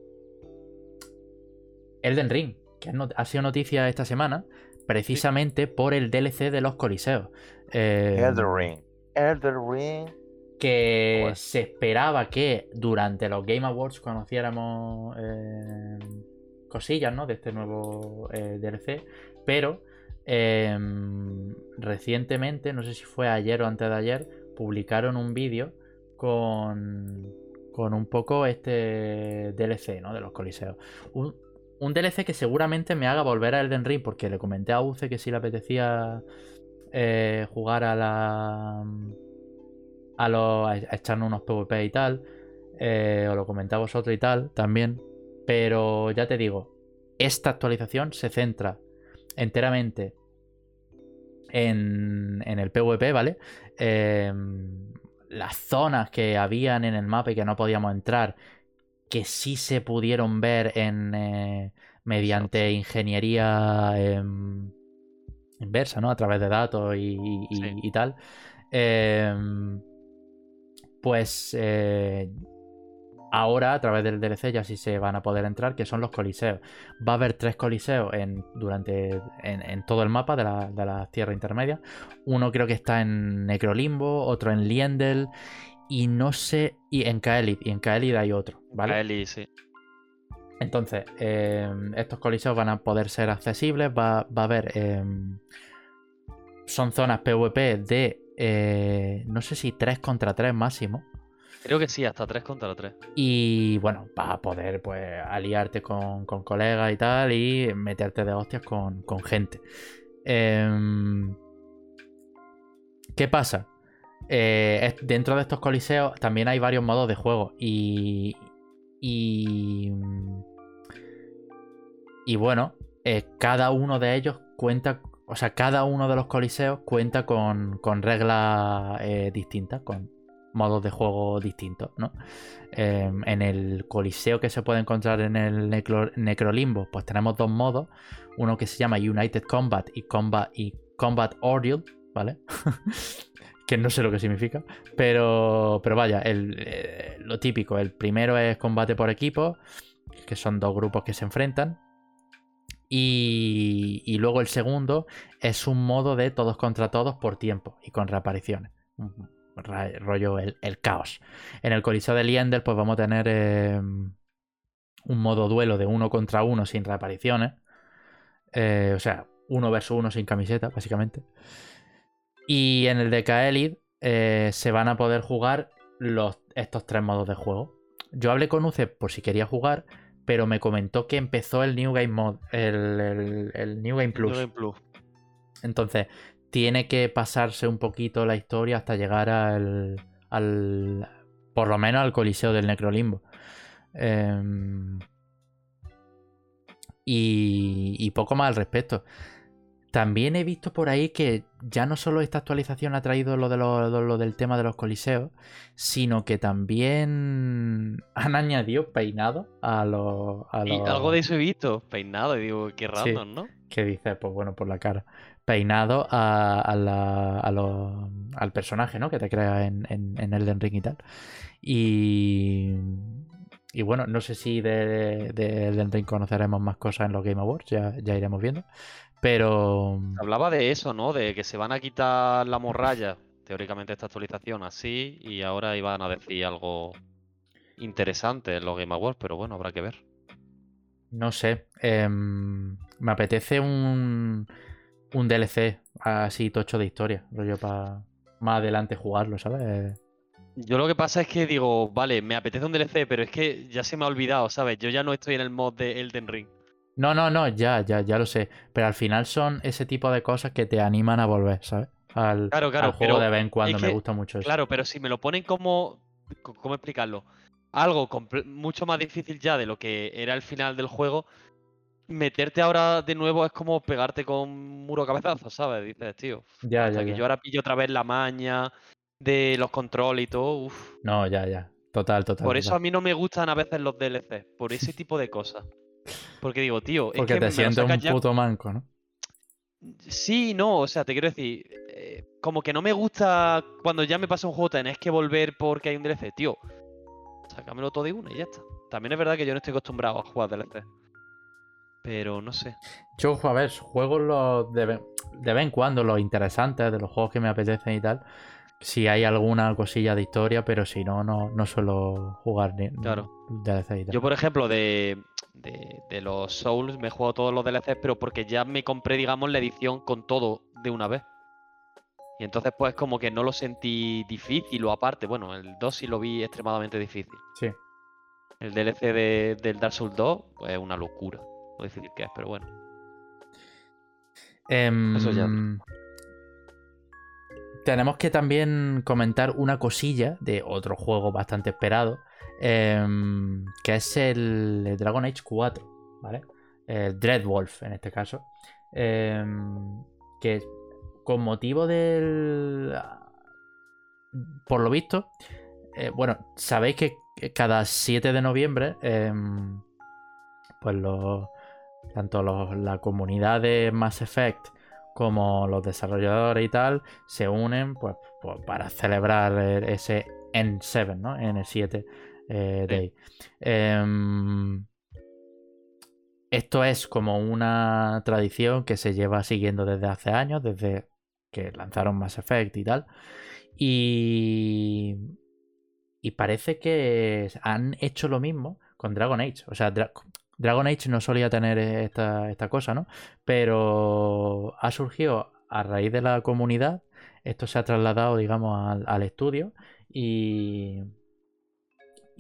Elden Ring, que ha sido noticia esta semana, precisamente por el DLC de los Coliseos. Em, Elden Ring. Elden Ring. Que se esperaba que durante los Game Awards conociéramos cosillas, ¿no? De este nuevo eh, DLC. Pero em, recientemente, no sé si fue ayer o antes de ayer, publicaron un vídeo con, con un poco este DLC, ¿no? De los coliseos. Un, DLC que seguramente me haga volver a Elden Ring, porque le comenté a Uce que si le apetecía eh, jugar a la. a, los, a echarnos unos PvP y tal. Eh, os lo comenté a vosotros y tal también. Pero ya te digo, esta actualización se centra enteramente en, el PvP, ¿vale? Em, las zonas que habían en el mapa y que no podíamos entrar, que sí se pudieron ver en eh, mediante ingeniería em, inversa, ¿no? A través de datos y, tal. Em, pues eh, Ahora, a través del DLC, ya sí se van a poder entrar, que son los coliseos. Va a haber tres coliseos en, durante, en, todo el mapa de la, de tierra intermedia. Uno creo que está en Necrolimbo, otro en Liendel, y no sé, y en Kaelid, y en Kaelid hay otro, ¿vale? Kaelid, sí. Entonces, em, estos coliseos van a poder ser accesibles, va, a haber... Em, son zonas PvP de, eh, no sé si 3 contra 3 máximo. Creo que sí, hasta 3 contra 3. Y bueno, para poder pues aliarte con, colegas y tal y meterte de hostias con, gente. Em, ¿Qué pasa? Eh, dentro de estos coliseos también hay varios modos de juego y... Y... Bueno, eh, cada uno de ellos cuenta o sea, cada uno de los coliseos cuenta con, con reglas eh, distintas, con modos de juego distintos, ¿no? Em, en el Coliseo que se puede encontrar en el Necrolimbo, pues tenemos dos modos. Uno que se llama United Combat y Combat, y Combat Ordeal, ¿vale? que no sé lo que significa. Pero, pero vaya, eh, lo típico. El primero es combate por equipo, que son dos grupos que se enfrentan. Y, y luego el segundo es un modo de todos contra todos por tiempo y con reapariciones rollo el, caos. En el Coliseo de Liendel, pues vamos a tener em, un modo duelo de uno contra uno sin reapariciones. Eh, o sea, uno versus uno sin camiseta, básicamente. Y en el de Kaelid eh, se van a poder jugar los, estos tres modos de juego. Yo hablé con Uce por si quería jugar, pero me comentó que empezó el New Game Mod, el, el- el New Game Plus. New Game Plus. Entonces, tiene que pasarse un poquito la historia hasta llegar al. al por lo menos al Coliseo del Necrolimbo. Em, y, y poco más al respecto. También he visto por ahí que ya no solo esta actualización ha traído lo, de lo, lo del tema de los coliseos, sino que también han añadido peinado a los. a Y los- algo de eso he visto, peinado, y digo, qué Sí. random, ¿no? que dice, pues bueno, por la cara. Peinado a, a la- a los- al personaje, ¿no? Que te crea en, en, en Elden Ring y tal. Y. Y bueno, no sé si de, de Elden Ring conoceremos más cosas en los Game Awards, ya, ya iremos viendo. Pero. Hablaba de eso, ¿no? De que se van a quitar la morralla, teóricamente esta actualización así, y ahora iban a decir algo interesante en los Game Awards, pero bueno, habrá que ver. No sé. em, me apetece un. Un DLC así tocho de historia. Rollo para más adelante jugarlo, ¿sabes? Yo lo que pasa es que digo, vale, me apetece un DLC, pero es que ya se me ha olvidado, ¿sabes? Yo ya no estoy en el mod de Elden Ring. No, no, no, ya, ya, ya lo sé. Pero al final son ese tipo de cosas que te animan a volver, ¿sabes? Al, Claro, claro, al juego de vez en cuando. es Me gusta mucho eso. Claro, pero si me lo ponen como. co- ¿Cómo explicarlo? Algo mucho más difícil ya de lo que era el final del juego. Meterte ahora de nuevo es como pegarte con un muro cabezazo, ¿sabes? Dices, tío. Ya, Hasta ya, que ya. yo ahora pillo otra vez la maña de los controles y todo. Uf. No, ya, ya. Total, total. Por eso a mí no me gustan a veces los DLC, por ese tipo de cosas. Porque digo, tío, es Porque que te sientes un ya- puto manco, ¿no? Sí, no, o sea, te quiero decir, eh, como que no me gusta cuando ya me pasa un juego tenés que volver porque hay un DLC, tío. Sácamelo todo de una y ya está. También es verdad que yo no estoy acostumbrado a jugar DLC. Pero no sé. Yo, a ver, juego los de, de vez en cuando, los interesantes, de los juegos que me apetecen y tal. Si hay alguna cosilla de historia, pero si no, no, no suelo jugar ni Claro. DLC y tal. Yo, por ejemplo, de, de, de los Souls me he jugado todos los DLCs, pero porque ya me compré, digamos, la edición con todo de una vez. Y entonces, pues, como que no lo sentí difícil o aparte. Bueno, el 2 sí lo vi extremadamente difícil. Sí. El DLC de- del Dark Souls 2, pues es una locura. Lo difícil que es, pero bueno. Eso ya. Em, Tenemos que también comentar una cosilla de otro juego bastante esperado, em, que es el, Dragon Age 4, ¿vale? El Dreadwolf en este caso. Em, que con motivo del... Por lo visto, eh, bueno, sabéis que cada 7 de noviembre, em, pues los, tanto los- la comunidad de Mass Effect como los desarrolladores y tal se unen pues, pues, para celebrar ese N7, ¿no? N7 eh. Day. Em, esto es como una tradición que se lleva siguiendo desde hace años, desde que lanzaron Mass Effect y tal. Y, y parece que han hecho lo mismo con Dragon Age. O sea, Dra- Dragon Age no solía tener esta, esta cosa, ¿no? Pero ha surgido a raíz de la comunidad. Esto se ha trasladado, digamos, al, al estudio. Y,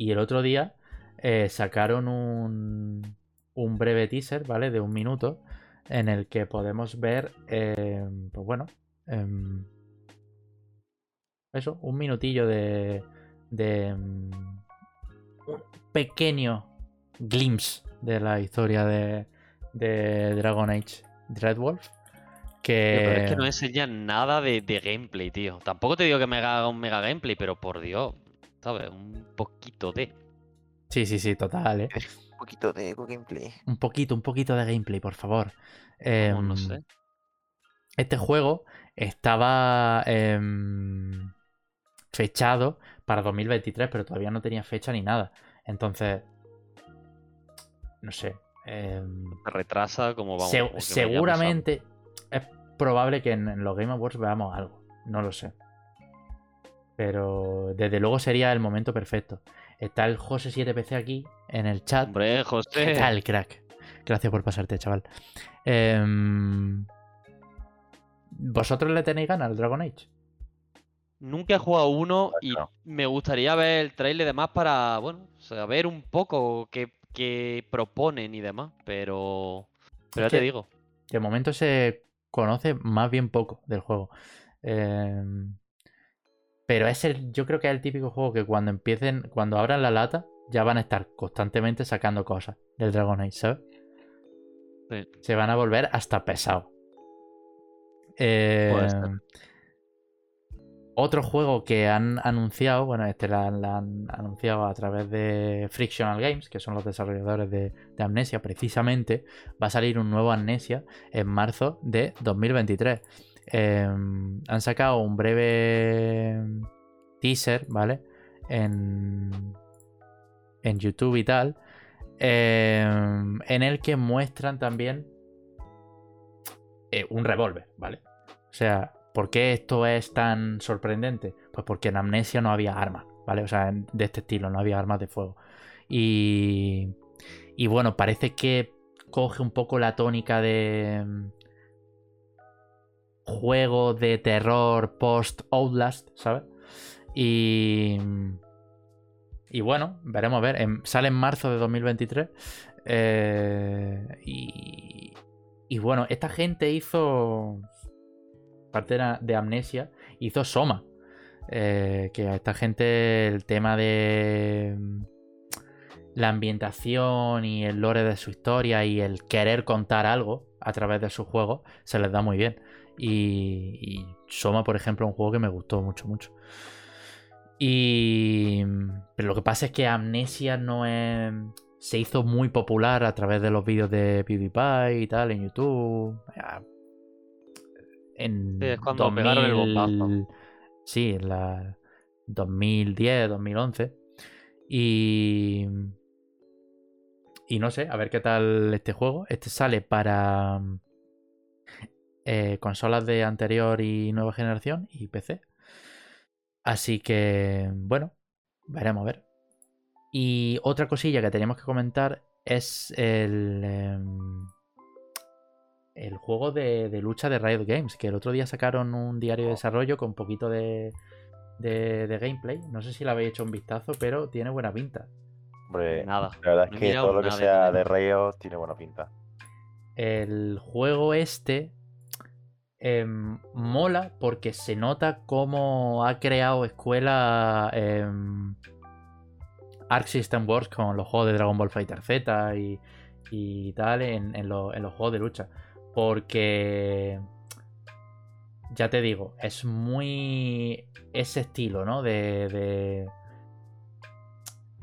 y el otro día eh, sacaron un, un breve teaser, ¿vale? De un minuto. En el que podemos ver, eh, pues bueno, em, eso, un minutillo de, de mm, un pequeño glimpse de la historia de, de Dragon Age Dreadwolf. Que... Pero es que no enseñan nada de, de gameplay, tío. Tampoco te digo que me haga un mega gameplay, pero por Dios, ¿sabes? Un poquito de. Sí, sí, sí, total, ¿eh? Un poquito de gameplay. Un poquito, un poquito de gameplay, por favor. No Em, sé. Este juego estaba em, fechado para 2023, pero todavía no tenía fecha ni nada. Entonces, no sé. em, retrasa como vamos. se- seguramente es probable que en, en los Game Awards veamos algo. No lo sé. Pero desde luego sería el momento perfecto. Está el José 7PC aquí en el chat. Hombre, ¿Qué José. tal, crack? Gracias por pasarte, chaval. Em, ¿Vosotros le tenéis ganas al Dragon Age? Nunca he jugado uno y Bueno. me gustaría ver el trailer y demás para, bueno, saber un poco qué, qué proponen y demás, pero, pero Es ya te digo. De momento se conoce más bien poco del juego. Em, pero es el, yo creo que es el típico juego que cuando empiecen, cuando abran la lata, ya van a estar constantemente sacando cosas del Dragon Age, ¿sabes? Sí. Se van a volver hasta pesados. Em, otro juego que han anunciado, bueno, este lo han, anunciado a través de Frictional Games, que son los desarrolladores de, de Amnesia, precisamente, va a salir un nuevo Amnesia en marzo de 2023. Eh, han sacado un breve teaser, ¿vale? En, en YouTube y tal, eh, en el que muestran también eh, un revólver, ¿vale? O sea, ¿por qué esto es tan sorprendente? Pues porque en Amnesia no había armas, ¿vale? O sea, de este estilo, no había armas de fuego. Y, y bueno, parece que coge un poco la tónica de juego de terror post Outlast, ¿sabes? Y, y bueno, veremos a ver. En- sale en marzo de 2023. eh, y, y bueno, esta gente hizo parte de, Amnesia, hizo Soma. Eh, que a esta gente el tema de la ambientación y el lore de su historia y el querer contar algo a través de sus juegos se les da muy bien. Y, y Soma, por ejemplo, es un juego que me gustó mucho, mucho. Y. Pero lo que pasa es que Amnesia no es. Se hizo muy popular a través de los vídeos de PewDiePie y tal en YouTube. En Sí, es cuando pegaron el bombazo. Sí, en la 2010, 2011. Y. Y no sé, a ver qué tal este juego. Este sale para eh, consolas de anterior y nueva generación y PC. Así que, bueno, veremos a ver. Y otra cosilla que teníamos que comentar es el, em, el juego de, de lucha de Riot Games, que el otro día sacaron un diario de desarrollo con un poquito de, de, de gameplay. No sé si le habéis hecho un vistazo, pero tiene buena pinta. Hombre, Nada. la verdad es que todo lo que sea de Rayo tiene buena pinta. El juego este em, mola porque se nota cómo ha creado escuela em, Arc System Wars con los juegos de Dragon Ball Fighter Z y, y tal en, en en los juegos de lucha. Porque, ya te digo, es muy ese estilo, ¿no? De, de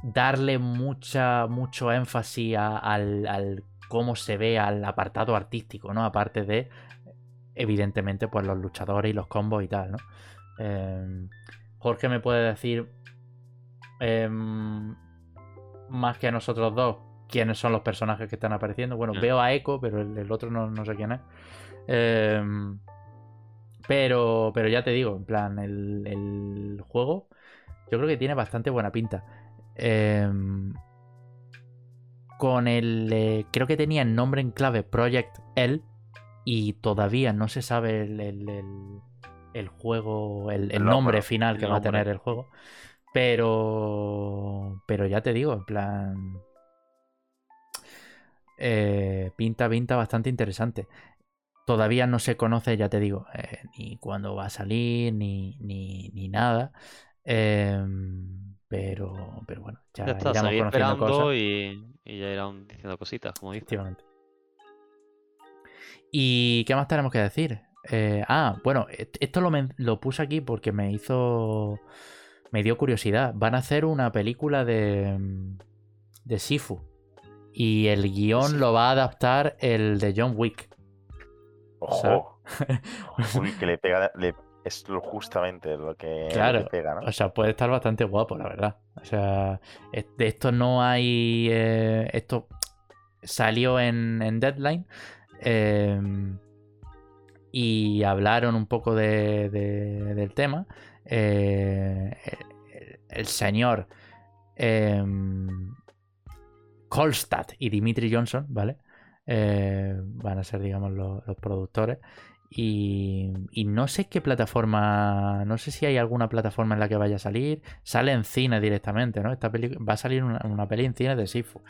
darle mucha, mucho énfasis a- al, al cómo se ve al apartado artístico, ¿no? Aparte de, evidentemente, pues los luchadores y los combos y tal, ¿no? Em, Jorge me puede decir em, más que a nosotros dos quiénes son los personajes que están apareciendo. Bueno, veo a Echo, pero el, el otro no, no sé quién es. Em, pero, pero ya te digo, en plan, el, el juego yo creo que tiene bastante buena pinta. Con el. eh, creo que tenía el nombre en clave Project L. Y todavía no se sabe el, el- el- el juego, el, nombre nombre, final que va a tener el juego. Pero. Pero ya te digo, en plan. eh, pinta, pinta bastante interesante. Todavía no se conoce, ya te digo, eh, ni cuándo va a salir, ni, ni, ni nada. Em, pero, pero bueno, ya, Ya está, iremos conociendo esperando cosas. y, y ya irán diciendo cositas, como dices. ¿Y qué más tenemos que decir? Eh, ah, bueno, esto lo, puse aquí porque me hizo. Me dio curiosidad. Van a hacer una película de. mm, de Sifu. Y el guion lo va a adaptar el de John Wick. Ojo. Uy, que le pega. le- es justamente lo que, Claro, pega, ¿no? O sea, puede estar bastante guapo, la verdad. O sea, de esto no hay. eh, esto salió en, en Deadline. Eh, y hablaron un poco de- de- del tema. Eh, el, el señor eh, Kolstad y Dimitri Johnson, ¿vale? eh, van a ser, digamos, los, los productores. Y, y no sé qué plataforma, no sé si hay alguna plataforma en la que vaya a salir. Sale en cine directamente, ¿no? Esta peli va a salir una, una peli en cine de Sifu.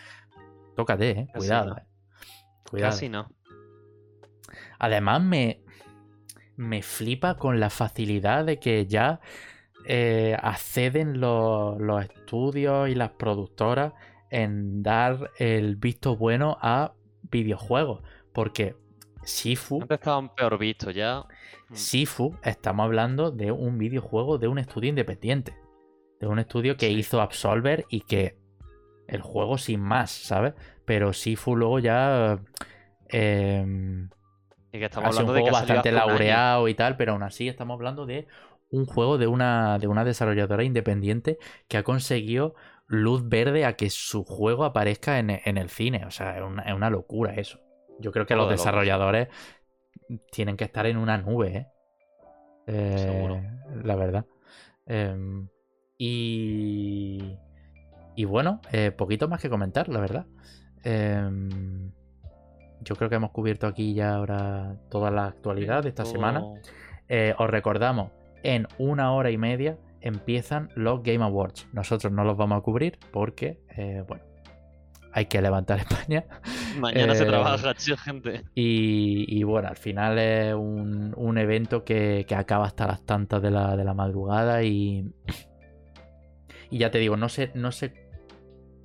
Tócate, eh. Casi Cuidado, no. eh. Cuidado. Casi no. Además, me, me flipa con la facilidad de que ya eh, acceden los, los estudios y las productoras en dar el visto bueno a videojuegos. Porque Sifu, Antes estaban peor vistos ya. Mm. Sifu, estamos hablando de un videojuego de un estudio independiente. De un estudio que Sí. hizo Absolver y que el juego sin más, ¿sabes? Pero Sifu luego ya... em, Y que estamos ha sido hablando un de que juego bastante año. laureado y tal, pero aún así estamos hablando de un juego de una, de una desarrolladora independiente que ha conseguido luz verde a que su juego aparezca en, en el cine. O sea, es una, es una locura eso. Yo creo que los de locos. desarrolladores tienen que estar en una nube, ¿eh? Eh, Seguro. La verdad. Em, y, y bueno, eh, poquito más que comentar, la verdad. Em, yo creo que hemos cubierto aquí ya ahora toda la actualidad de esta Todo- semana. Eh, os recordamos, en una hora y media empiezan los Game Awards. Nosotros no los vamos a cubrir porque, eh, bueno, hay que levantar España. Mañana se Eh, trabaja, chido, gente. Y, y bueno, al final es un, un evento que, que acaba hasta las tantas de la, de la madrugada y, y ya te digo, no sé, no sé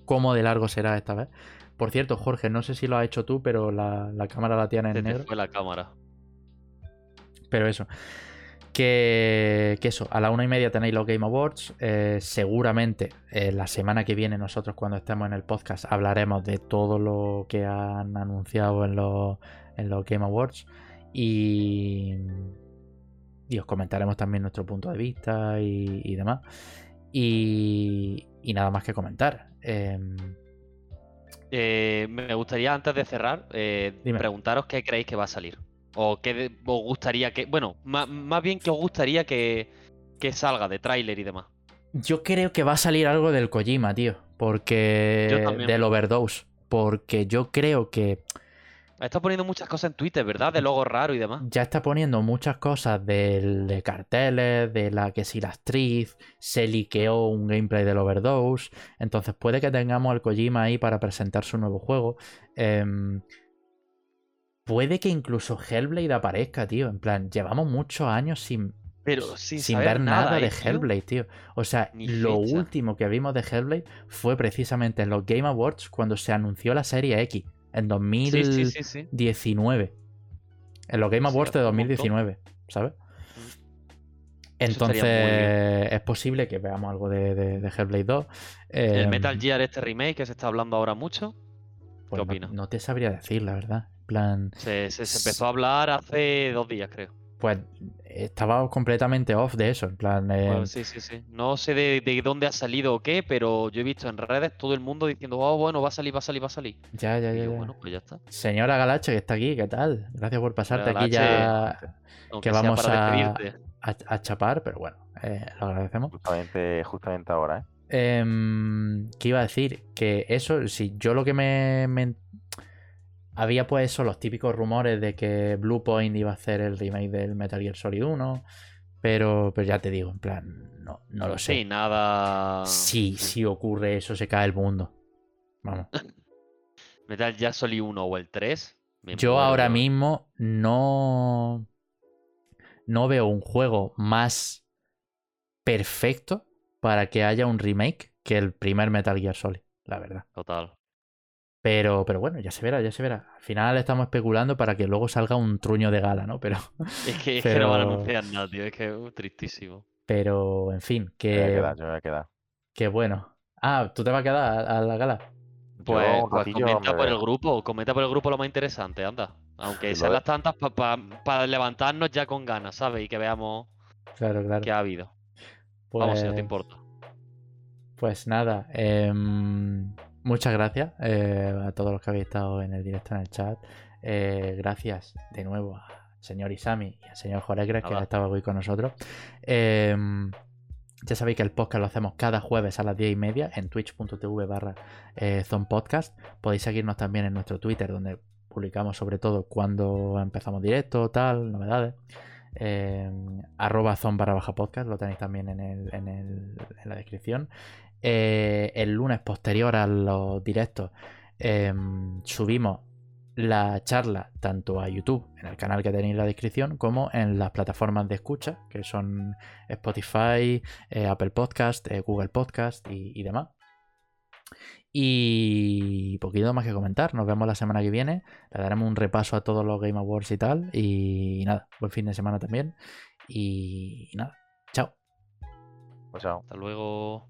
cómo de largo será esta vez. Por cierto, Jorge, no sé si lo has hecho tú, pero la, la cámara la tienes Se en negro. fue la cámara. Pero eso. Que, que eso, a la una y media tenéis los Game Awards. eh, seguramente eh, la semana que viene, nosotros cuando estemos en el podcast, hablaremos de todo lo que han anunciado en los, en los Game Awards. Y, y os comentaremos también nuestro punto de vista y, y demás. Y, y nada más que comentar. Em, Eh, me gustaría, antes de cerrar, eh, preguntaros qué creéis que va a salir. O qué os gustaría que. Bueno, ma- más, bien que os gustaría que, que salga de tráiler y demás. Yo creo que va a salir algo del Kojima, tío. Porque. Yo también. Del Overdose. Porque yo creo que Está poniendo muchas cosas en Twitter, ¿verdad? De logos raros y demás. ya está poniendo muchas cosas del- de, carteles, de la que si la actriz se liqueó un gameplay del Overdose. Entonces puede que tengamos al Kojima ahí para presentar su nuevo juego. Em, puede que incluso Hellblade aparezca, tío. En plan, llevamos muchos años sin, Pero sin, ver nada, ¿eh, de? Hellblade, tío. O sea, Ni lo fecha. último que vimos de Hellblade fue precisamente en los Game Awards cuando se anunció la serie X en 2000. Sí, sí, sí, sí. 19. En los Game Awards de hace un montón. 2019, ¿sabes? Entonces es posible que veamos algo de, de- de Hellblade 2. El Em, Metal Gear, este remake que se está hablando ahora mucho, pues no- opinas? No, te sabría decir, la verdad. Plan, se, se- se empezó a hablar hace dos días, creo. Pues estaba completamente off de eso. En plan, Pues sí, sí, sí. No sé de, de dónde ha salido o qué, pero yo he visto en redes todo el mundo diciendo, oh, bueno, va a salir, va a salir, va a salir. ya, ya, Y ya. yo, ya. bueno, pues ya está. Señora Galache, que está aquí, ¿qué tal? Gracias por pasarte aquí ya que vamos a, a, a chapar, pero bueno, eh, lo agradecemos. Justamente, justamente ahora, ¿eh? Em, ¿Qué iba a decir? Que eso, si yo lo que me, me- Había pues eso, los típicos rumores de que Bluepoint iba a hacer el remake del Metal Gear Solid 1, pero, pero ya te digo, en plan, no, no lo sé. Sí, nada. Si, si ocurre eso, se cae el mundo. Vamos. Metal Gear Solid 1 o el 3. me Yo ahora mismo no. No veo un juego más perfecto para que haya un remake que el primer Metal Gear Solid, la verdad. Total. Pero, pero bueno, ya se verá, ya se verá. Al final estamos especulando para que luego salga un truño de gala, ¿no? Pero, Es que, es que no van a anunciar nada, tío. Es que es uh, tristísimo. pero en fin, Me voy a que, quedar, yo me voy a quedar. que bueno. Ah, ¿tú te vas a quedar a, a la gala? Pues, pues ratillo comenta me por el grupo, comenta por el grupo lo más interesante, anda. Aunque sean las tantas para levantarnos ya con ganas, ¿sabes? Y que veamos Claro, claro. qué ha habido. Vamos, si no te Pues- importa. Pues nada, em, muchas gracias eh, a todos los que habéis estado en el directo en el chat. Eh, gracias de nuevo al señor Isami y al señor Joregres que han estado hoy con nosotros. Em, ya sabéis que el podcast lo hacemos cada jueves a las 10 y media en twitch.tv barra eh, zonepodcast. Podéis seguirnos también en nuestro Twitter donde publicamos sobre todo cuando empezamos directo, tal, novedades. Eh, arroba zon barra baja podcast, lo tenéis también en, el, en, el, en la descripción. Eh, el lunes posterior a los directos eh, subimos la charla tanto a YouTube, en el canal que tenéis en la descripción, como en las plataformas de escucha, que son Spotify, eh, Apple Podcast, eh, Google Podcast y, y demás. Y poquito más que comentar. Nos vemos la semana que viene. Le daremos un repaso a todos los Game Awards y tal. Y nada, buen fin de semana también. Y nada, chao. Pues chao. Hasta luego.